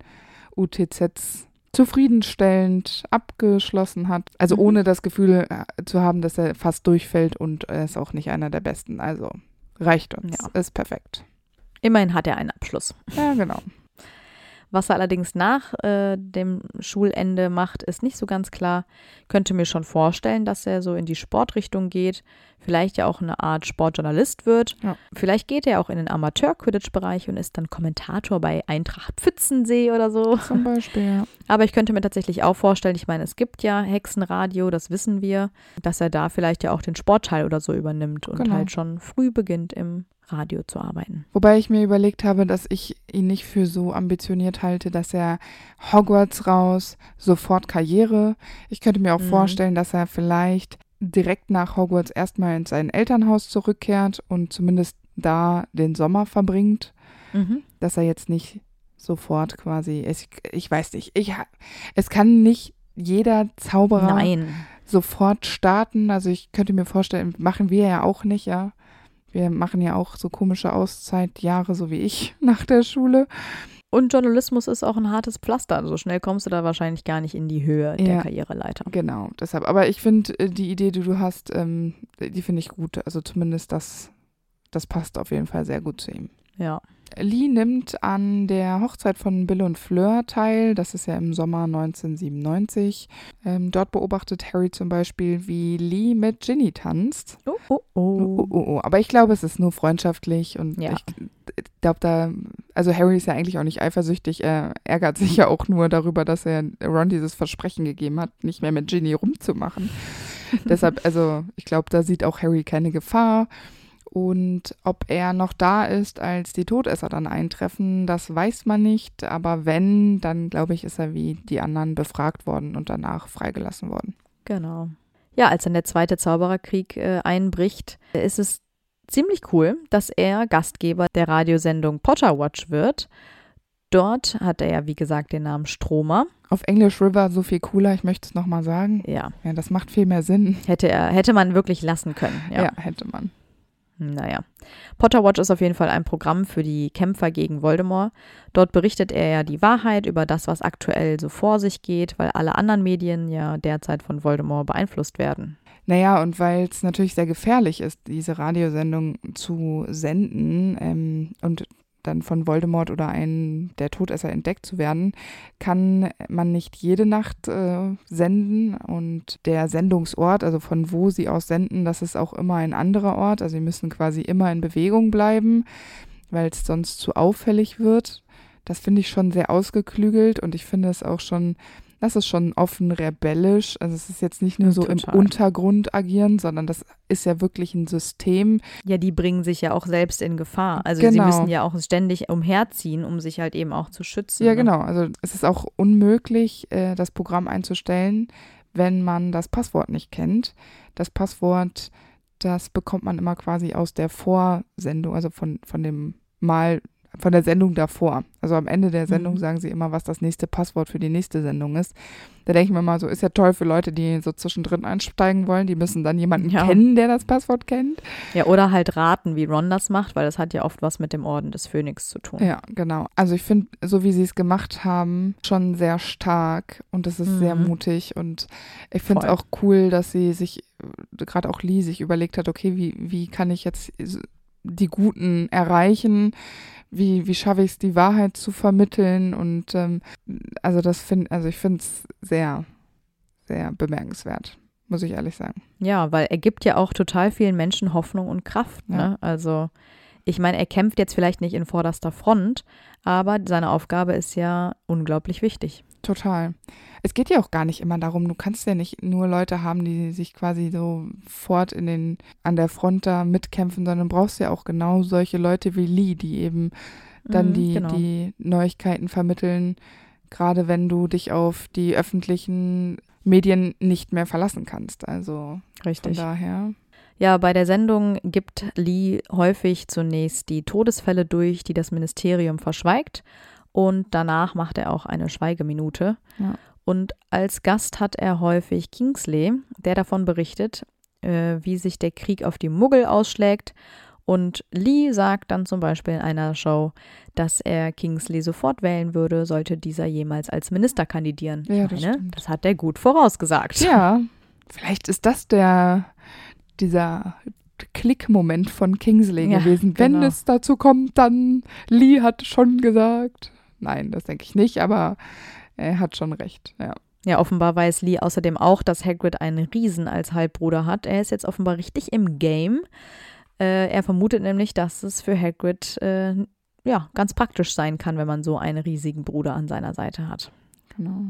UTZs zufriedenstellend abgeschlossen hat. Also Mhm. ohne das Gefühl äh, zu haben, dass er fast durchfällt und er ist auch nicht einer der Besten. Also reicht uns. Ja. Ist perfekt. Immerhin hat er einen Abschluss. Ja, genau. Was er allerdings nach äh, dem Schulende macht, ist nicht so ganz klar. Könnte mir schon vorstellen, dass er so in die Sportrichtung geht, vielleicht ja auch eine Art Sportjournalist wird. Ja. Vielleicht geht er auch in den Amateur-Quidditch-Bereich und ist dann Kommentator bei Eintracht Pfützensee oder so. Zum Beispiel. ja. Aber ich könnte mir tatsächlich auch vorstellen, ich meine, es gibt ja Hexenradio, das wissen wir, dass er da vielleicht ja auch den Sportteil oder so übernimmt und Genau. halt schon früh beginnt im Radio zu arbeiten. Wobei ich mir überlegt habe, dass ich ihn nicht für so ambitioniert halte, dass er Hogwarts raus, sofort Karriere. Ich könnte mir auch Mhm. vorstellen, dass er vielleicht direkt nach Hogwarts erstmal in sein Elternhaus zurückkehrt und zumindest da den Sommer verbringt, Mhm. dass er jetzt nicht sofort quasi, ich, ich weiß nicht, ich, es kann nicht jeder Zauberer Nein. sofort starten. Also ich könnte mir vorstellen, machen wir ja auch nicht, ja. Wir machen ja auch so komische Auszeitjahre, so wie ich nach der Schule. Und Journalismus ist auch ein hartes Pflaster. So schnell kommst du da wahrscheinlich gar nicht in die Höhe der Ja. Karriereleiter. Genau, deshalb. Aber ich finde äh, die Idee, die du hast, ähm, die finde ich gut. Also zumindest das, das passt auf jeden Fall sehr gut zu ihm. Ja. Lee nimmt an der Hochzeit von Bill und Fleur teil. Das ist ja im Sommer 1997. Ähm, dort beobachtet Harry zum Beispiel, wie Lee mit Ginny tanzt. Oh, oh, Oh, oh. oh, oh. Aber ich glaube, es ist nur freundschaftlich und Ja. ich glaube da, also Harry ist ja eigentlich auch nicht eifersüchtig. Er ärgert sich ja auch nur darüber, dass er Ron dieses Versprechen gegeben hat, nicht mehr mit Ginny rumzumachen. Deshalb, also ich glaube, da sieht auch Harry keine Gefahr. Und ob er noch da ist, als die Todesser dann eintreffen, das weiß man nicht. Aber wenn, dann glaube ich, ist er wie die anderen befragt worden und danach freigelassen worden. Genau. Ja, als dann der zweite Zaubererkrieg äh, einbricht, ist es ziemlich cool, dass er Gastgeber der Radiosendung Potter Watch wird. Dort hat er ja, wie gesagt, den Namen Stromer. Auf Englisch River so viel cooler, ich möchte es nochmal sagen. Ja. Ja, das macht viel mehr Sinn. Hätte er, hätte man wirklich lassen können. Ja. Ja, hätte man. Naja. Potterwatch ist auf jeden Fall ein Programm für die Kämpfer gegen Voldemort. Dort berichtet er ja die Wahrheit über das, was aktuell so vor sich geht, weil alle anderen Medien ja derzeit von Voldemort beeinflusst werden. Naja, und weil es natürlich sehr gefährlich ist, diese Radiosendung zu senden ähm, und dann von Voldemort oder einem der Todesser entdeckt zu werden, kann man nicht jede Nacht äh, senden und der Sendungsort, also von wo sie aus senden, das ist auch immer ein anderer Ort. Also sie müssen quasi immer in Bewegung bleiben, weil es sonst zu auffällig wird. Das finde ich schon sehr ausgeklügelt und ich finde es auch schon das ist schon offen rebellisch. Also es ist jetzt nicht nur so Total. im Untergrund agieren, sondern das ist ja wirklich ein System. Ja, die bringen sich ja auch selbst in Gefahr. Also Genau. sie müssen ja auch ständig umherziehen, um sich halt eben auch zu schützen. Ja, ne? genau. Also es ist auch unmöglich, äh, das Programm einzustellen, wenn man das Passwort nicht kennt. Das Passwort, das bekommt man immer quasi aus der Vorsendung, also von, von dem Mal, von der Sendung davor. Also am Ende der Sendung Mhm. sagen sie immer, was das nächste Passwort für die nächste Sendung ist. Da denke ich mir mal so, ist ja toll für Leute, die so zwischendrin einsteigen wollen. Die müssen dann jemanden Ja. kennen, der das Passwort kennt. Ja, oder halt raten, wie Ron das macht, weil das hat ja oft was mit dem Orden des Phönix zu tun. Ja, genau. Also ich finde, so wie sie es gemacht haben, schon sehr stark und es ist sehr Mhm. mutig und ich finde es auch cool, dass sie sich, äh, gerade auch Lee, sich überlegt hat, okay, wie, wie kann ich jetzt die Guten erreichen? Wie, wie schaffe ich es, die Wahrheit zu vermitteln? Und ähm, also das finde, also ich finde es sehr, sehr bemerkenswert, muss ich ehrlich sagen. Ja, weil er gibt ja auch total vielen Menschen Hoffnung und Kraft. Ja. Ne? Also, ich meine, er kämpft jetzt vielleicht nicht in vorderster Front, aber seine Aufgabe ist ja unglaublich wichtig. Total. Es geht ja auch gar nicht immer darum, du kannst ja nicht nur Leute haben, die sich quasi so fort in den, an der Front da mitkämpfen, sondern du brauchst ja auch genau solche Leute wie Lee, die eben dann Mhm, die, genau. die Neuigkeiten vermitteln, gerade wenn du dich auf die öffentlichen Medien nicht mehr verlassen kannst. Also von Richtig. daher. Ja, bei der Sendung gibt Lee häufig zunächst die Todesfälle durch, die das Ministerium verschweigt. Und danach macht er auch eine Schweigeminute. Ja. Und als Gast hat er häufig Kingsley, der davon berichtet, äh, wie sich der Krieg auf die Muggel ausschlägt. Und Lee sagt dann zum Beispiel in einer Show, dass er Kingsley sofort wählen würde, sollte dieser jemals als Minister kandidieren. Ja, ich das meine, das hat er gut vorausgesagt. Ja, vielleicht ist das der, dieser Klickmoment von Kingsley Ja, gewesen. Wenn genau. es dazu kommt, dann Lee hat schon gesagt. Nein, das denke ich nicht, aber er hat schon recht. Ja. Ja, offenbar weiß Lee außerdem auch, dass Hagrid einen Riesen als Halbbruder hat. Er ist jetzt offenbar richtig im Game. Äh, er vermutet nämlich, dass es für Hagrid äh, ja, ganz praktisch sein kann, wenn man so einen riesigen Bruder an seiner Seite hat. Genau.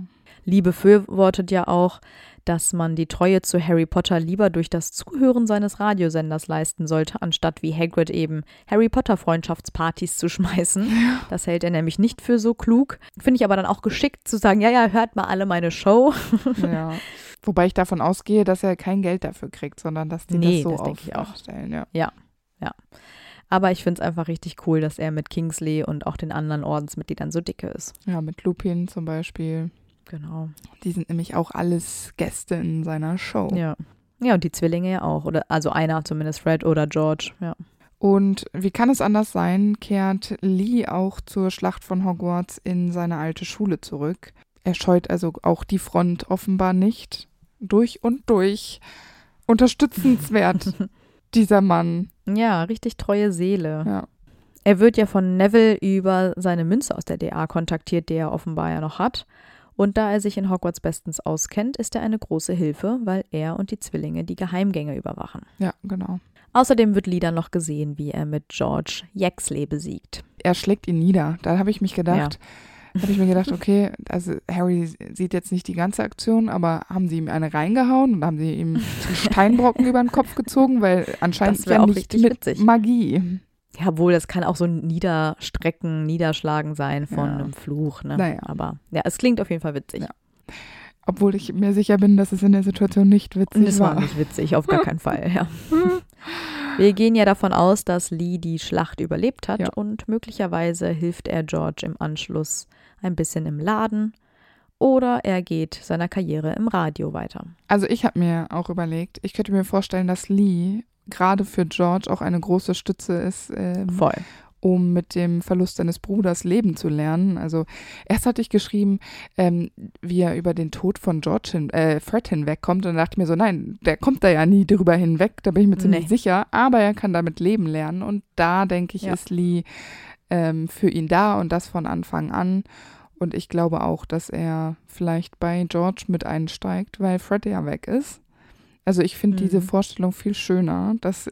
Lee befürwortet ja auch, dass man die Treue zu Harry Potter lieber durch das Zuhören seines Radiosenders leisten sollte, anstatt wie Hagrid eben Harry Potter Freundschaftspartys zu schmeißen. Das hält er nämlich nicht für so klug. Finde ich aber dann auch geschickt zu sagen, ja, ja, hört mal alle meine Show. Ja. Wobei ich davon ausgehe, dass er kein Geld dafür kriegt, sondern dass die Nee, das so das denke ich auch. aufstellen. Ja. Aber ich finde es einfach richtig cool, dass er mit Kingsley und auch den anderen Ordensmitgliedern so dicke ist. ja, mit Lupin zum Beispiel. Genau. Die sind nämlich auch alles Gäste in seiner Show. Ja. Ja, und die Zwillinge ja auch. Oder also einer zumindest, Fred oder George. Ja. Und wie kann es anders sein, kehrt Lee auch zur Schlacht von Hogwarts in seine alte Schule zurück. Er scheut also auch die Front offenbar nicht. Durch und durch. Unterstützenswert, dieser Mann. Ja, richtig treue Seele. Ja. Er wird ja von Neville über seine Münze aus der DA kontaktiert, die er offenbar ja noch hat. Und da er sich in Hogwarts bestens auskennt, ist er eine große Hilfe, weil er und die Zwillinge die Geheimgänge überwachen. Ja, genau. Außerdem wird dann noch gesehen, wie er mit George Yaxley besiegt. Er schlägt ihn nieder. Da habe ich mich gedacht, da habe ich mir gedacht, okay, also Harry sieht jetzt nicht die ganze Aktion, aber haben sie ihm eine reingehauen und haben sie ihm einen Steinbrocken über den Kopf gezogen, weil anscheinend Das ja auch nicht richtig mit witzig. Magie. Ja, wohl, das kann auch so ein Niederstrecken, Niederschlagen sein von Ja. einem Fluch. Ne? Naja. Aber ja, es klingt auf jeden Fall witzig. Ja. Obwohl ich mir sicher bin, dass es in der Situation nicht witzig Das war. war nicht witzig, auf gar keinen Fall, ja. Wir gehen ja davon aus, dass Lee die Schlacht überlebt hat Ja. und möglicherweise hilft er George im Anschluss ein bisschen im Laden oder er geht seiner Karriere im Radio weiter. Also ich habe mir auch überlegt, ich könnte mir vorstellen, dass Lee gerade für George auch eine große Stütze ist, ähm, Voll. um mit dem Verlust seines Bruders leben zu lernen. Also erst hatte ich geschrieben, ähm, wie er über den Tod von George hin, äh, Fred hinwegkommt und dann dachte ich mir so, nein, der kommt da ja nie drüber hinweg, da bin ich mir ziemlich Nee. sicher, aber er kann damit leben lernen und da denke ich, Ja. ist Lee ähm, für ihn da und das von Anfang an. Und ich glaube auch, dass er vielleicht bei George mit einsteigt, weil Fred ja weg ist. Also ich finde Mhm. diese Vorstellung viel schöner, dass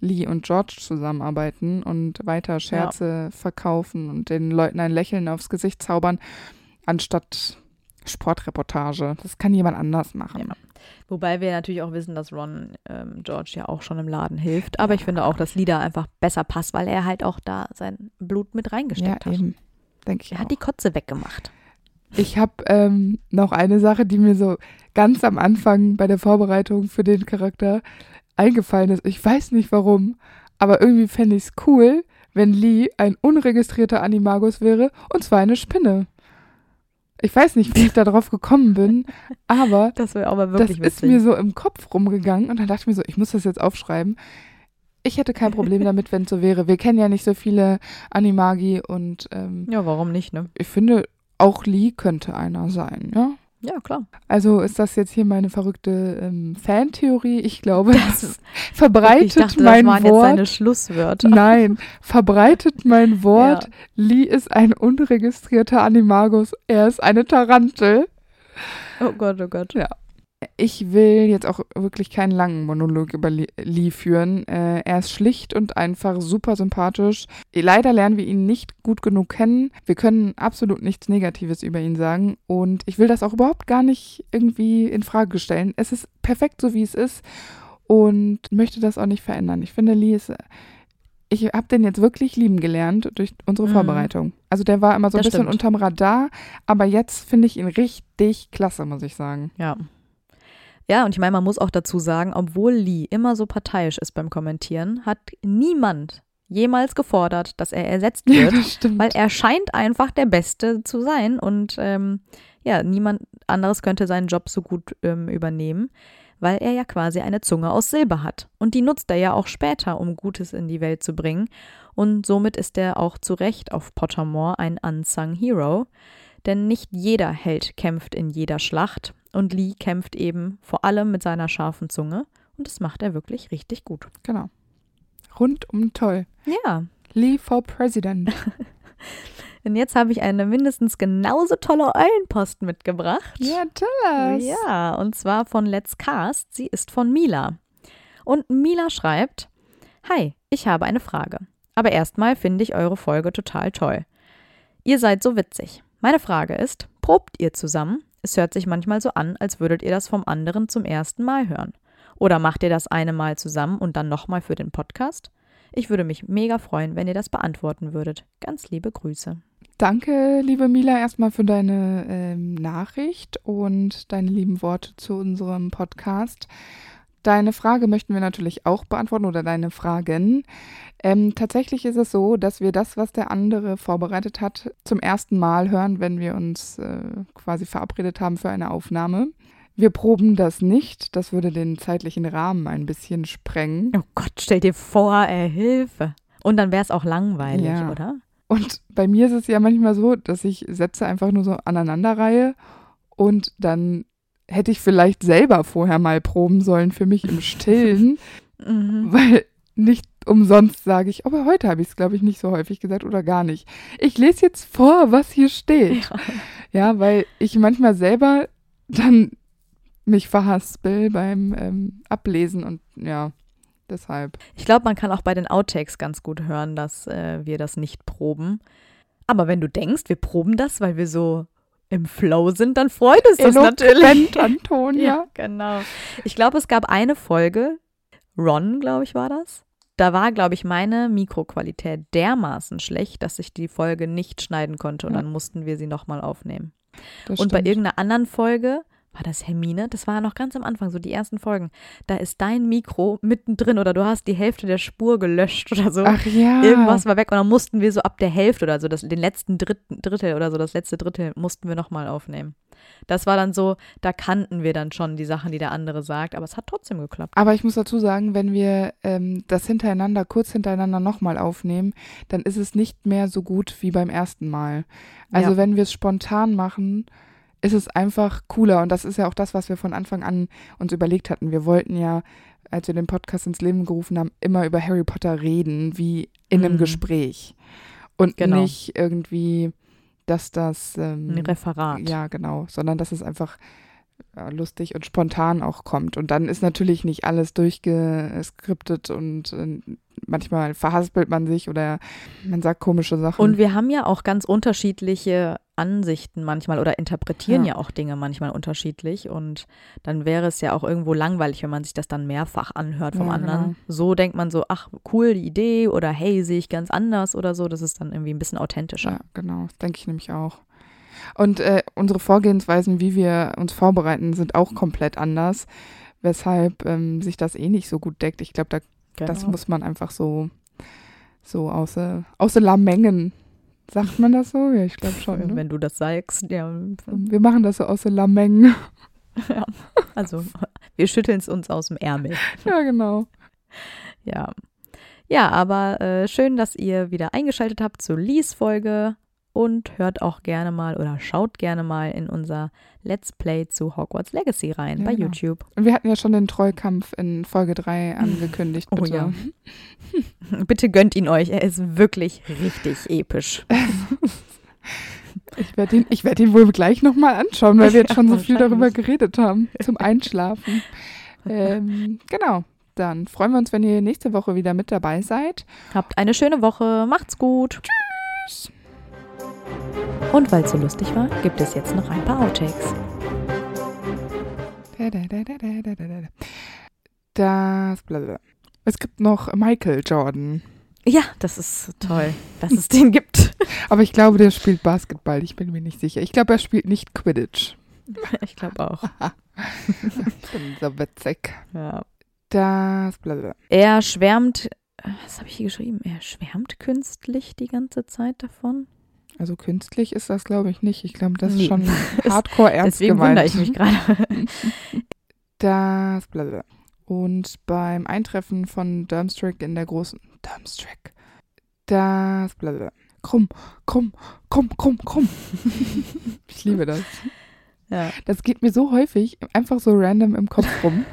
Lee und George zusammenarbeiten und weiter Scherze verkaufen und den Leuten ein Lächeln aufs Gesicht zaubern, anstatt Sportreportage. Das kann jemand anders machen. Ja. Wobei wir natürlich auch wissen, dass Ron ähm, George ja auch schon im Laden hilft. Aber ich finde auch, dass Lee da einfach besser passt, weil er halt auch da sein Blut mit Ja, reingesteckt hat. eben. Denke ich Er auch. hat die Kotze weggemacht. Ich habe ähm, noch eine Sache, die mir so ganz am Anfang bei der Vorbereitung für den Charakter eingefallen ist. Ich weiß nicht warum, aber irgendwie fände ich es cool, wenn Lee ein unregistrierter Animagus wäre und zwar eine Spinne. Ich weiß nicht, wie ich da drauf gekommen bin, aber Das aber das ist witzig. mir so im Kopf rumgegangen und dann dachte ich mir so, ich muss das jetzt aufschreiben. Ich hätte kein Problem damit, wenn es so wäre. Wir kennen ja nicht so viele Animagi und ähm, ja, warum nicht, ne? ich finde, auch Lee könnte einer sein, ja. Ja, klar. Also ist das jetzt hier meine verrückte ähm, Fantheorie? Ich glaube, Das das, verbreitet ich dachte, mein das waren jetzt Wort. seine Schlusswörter. Nein, verbreitet mein Wort. Ja. Lee ist ein unregistrierter Animagus. Er ist eine Tarantel. Oh Gott, oh Gott. Ich will jetzt auch wirklich keinen langen Monolog über Lee, führen. Äh, er ist schlicht und einfach super sympathisch. Leider lernen wir ihn nicht gut genug kennen. Wir können absolut nichts Negatives über ihn sagen. Und ich will das auch überhaupt gar nicht irgendwie in Frage stellen. Es ist perfekt so, wie es ist. Und möchte das auch nicht verändern. Ich finde, Lee ist. Ich habe den jetzt wirklich lieben gelernt durch unsere Mhm. Vorbereitung. Also der war immer so ein Das bisschen stimmt. unterm Radar, aber jetzt finde ich ihn richtig klasse, muss ich sagen. Ja. Ja, und ich meine, man muss auch dazu sagen, obwohl Lee immer so parteiisch ist beim Kommentieren, hat niemand jemals gefordert, dass er ersetzt Ja, wird, das stimmt. weil er scheint einfach der Beste zu sein und ähm, ja, niemand anderes könnte seinen Job so gut ähm, übernehmen, weil er ja quasi eine Zunge aus Silber hat. Und die nutzt er ja auch später, um Gutes in die Welt zu bringen. Und somit ist er auch zu Recht auf Pottermore ein unsung Hero. Denn nicht jeder Held kämpft in jeder Schlacht und Lee kämpft eben vor allem mit seiner scharfen Zunge und das macht er wirklich richtig gut. Genau. Rundum toll. Ja, Lee for President. und jetzt habe ich eine mindestens genauso tolle Eulenpost mitgebracht. ja, tell us. Ja, und zwar von Let's Cast. Sie ist von Mila. Und Mila schreibt: Hi, ich habe eine Frage. Aber erstmal finde ich eure Folge total toll. Ihr seid so witzig. Meine Frage ist: Probt ihr zusammen? Es hört sich manchmal so an, als würdet ihr das vom anderen zum ersten Mal hören. Oder macht ihr das eine Mal zusammen und dann nochmal für den Podcast? Ich würde mich mega freuen, wenn ihr das beantworten würdet. Ganz liebe Grüße. Danke, liebe Mila, erstmal für deine ähm, Nachricht und deine lieben Worte zu unserem Podcast. Deine Frage möchten wir natürlich auch beantworten oder deine Fragen. Ähm, tatsächlich ist es so, dass wir das, was der andere vorbereitet hat, zum ersten Mal hören, wenn wir uns äh, quasi verabredet haben für eine Aufnahme. Wir proben das nicht. Das würde den zeitlichen Rahmen ein bisschen sprengen. Oh Gott, stell dir vor, ey, Hilfe. Und dann wäre es auch langweilig, Ja. oder? Und bei mir ist es ja manchmal so, dass ich Sätze einfach nur so aneinanderreihe und dann hätte ich vielleicht selber vorher mal proben sollen für mich im Stillen, Mhm. weil nicht umsonst sage ich, aber heute habe ich es, glaube ich, nicht so häufig gesagt oder gar nicht. Ich lese jetzt vor, was hier steht. Ja, weil ich manchmal selber dann mich verhaspel beim ähm, Ablesen und ja, deshalb. Ich glaube, man kann auch bei den Outtakes ganz gut hören, dass äh, wir das nicht proben. Aber wenn du denkst, wir proben das, weil wir so im Flow sind, dann freut es uns natürlich. Antonia. Ja, genau. Ich glaube, es gab eine Folge, Ron, glaube ich, war das. Da war, glaube ich, meine Mikroqualität dermaßen schlecht, dass ich die Folge nicht schneiden konnte und Ja. dann mussten wir sie nochmal aufnehmen. Das Und bei stimmt. irgendeiner anderen Folge war das Hermine? Das war noch ganz am Anfang, so die ersten Folgen. Da ist dein Mikro mittendrin oder du hast die Hälfte der Spur gelöscht oder so. Ach ja. Irgendwas war weg und dann mussten wir so ab der Hälfte oder so, das, den letzten Dritten, Drittel oder so, das letzte Drittel mussten wir nochmal aufnehmen. Das war dann so, da kannten wir dann schon die Sachen, die der andere sagt, aber es hat trotzdem geklappt. Aber ich muss dazu sagen, wenn wir ähm, das hintereinander, kurz hintereinander nochmal aufnehmen, dann ist es nicht mehr so gut wie beim ersten Mal. Also Ja. wenn wir es spontan machen, ist es einfach cooler. Und das ist ja auch das, was wir von Anfang an uns überlegt hatten. Wir wollten ja, als wir den Podcast ins Leben gerufen haben, immer über Harry Potter reden, wie in einem Mhm. Gespräch. Und Genau. nicht irgendwie, dass das. Ähm, Ein Referat. ja, genau, sondern dass es einfach äh, lustig und spontan auch kommt. Und dann ist natürlich nicht alles durchgeskriptet und äh, manchmal verhaspelt man sich oder man sagt komische Sachen. Und wir haben ja auch ganz unterschiedliche Ansichten manchmal oder interpretieren ja. Ja. auch Dinge manchmal unterschiedlich. Und dann wäre es ja auch irgendwo langweilig, wenn man sich das dann mehrfach anhört vom Ja, anderen. genau. So denkt man so, ach, cool, die Idee oder hey, sehe ich ganz anders oder so. Das ist dann irgendwie ein bisschen authentischer. ja, genau, das denke ich nämlich auch. Und äh, unsere Vorgehensweisen, wie wir uns vorbereiten, sind auch komplett anders, weshalb ähm, sich das eh nicht so gut deckt. Ich glaube, da Das Genau. muss man einfach so, so außer, außer Lamengen. Sagt man das so? Ja, ich glaube schon. Ne? Wenn du das sagst, ja. Wir machen das so außer Lamengen. Also, wir schütteln es uns aus dem Ärmel. ja, genau. Ja. Ja, aber äh, schön, dass ihr wieder eingeschaltet habt zur Lies-Folge und hört auch gerne mal oder schaut gerne mal in unser Let's Play zu Hogwarts Legacy rein Ja, bei genau. YouTube. Und wir hatten ja schon den Treukampf in Folge 3 angekündigt. Oh Bitte. ja. Bitte gönnt ihn euch, er ist wirklich richtig episch. Ich werde ihn, ich werd ihn wohl gleich nochmal anschauen, weil wir jetzt schon so viel darüber geredet haben. Zum Einschlafen. ähm, genau. Dann freuen wir uns, wenn ihr nächste Woche wieder mit dabei seid. Habt eine schöne Woche, macht's gut. Tschüss. Und weil es so lustig war, gibt es jetzt noch ein paar Outtakes. Da, da, da, da, da, da, da, da. Das, blablabla. Es gibt noch Michael Jordan. Ja, das ist toll, dass es den gibt. Aber ich glaube, der spielt Basketball. Ich bin mir nicht sicher. Ich glaube, er spielt nicht Quidditch. Ich glaube auch. Ich bin so witzig. Ja. Das, blablabla. Er schwärmt, äh, was habe ich hier geschrieben? Er schwärmt künstlich die ganze Zeit davon. Also künstlich ist das, glaube ich, nicht. Ich glaube, das Nee. ist schon hardcore ernst Deswegen gemeint. wundere ich mich gerade. Das, blablabla. Und beim Eintreffen von Durmstrang in der großen Durmstrang. Das, blablabla. Krumm, krumm, krumm, krumm, krumm. ich liebe das. Ja. Das geht mir so häufig einfach so random im Kopf rum.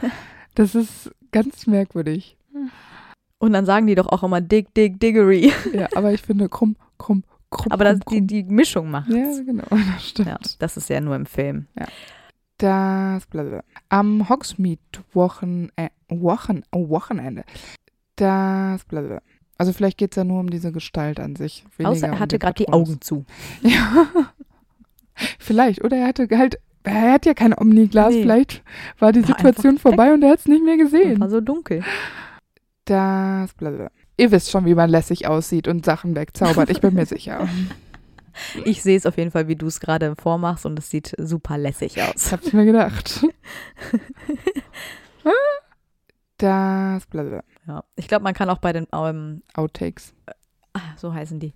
Das ist ganz merkwürdig. Und dann sagen die doch auch immer Dig, Dig, Diggery. Ja, aber ich finde krumm, krumm, krumm. Aber das, krumm, die, die Mischung macht Ja, genau, das stimmt. Ja, das ist ja nur im Film. Das blablabla. Am Hogsmeade-Wochen, äh, Wochen, oh, Wochenende. Das blablabla. Also vielleicht geht es ja nur um diese Gestalt an sich. Außer er um hatte den gerade die. Augen zu. Ja. vielleicht. Oder er hatte halt, er hat ja kein Omniglas. Nee. Vielleicht war die War Situation einfach weg. vorbei und er hat es nicht mehr gesehen. war so dunkel. Das blablabla. Ihr wisst schon, wie man lässig aussieht und Sachen wegzaubert. Ich bin mir sicher. Ich sehe es auf jeden Fall, wie du es gerade vormachst und es sieht super lässig Ich aus. hab's mir gedacht. Das blablabla. Ja. Ich glaube, man kann auch bei den, ähm, Outtakes. ah, so heißen die,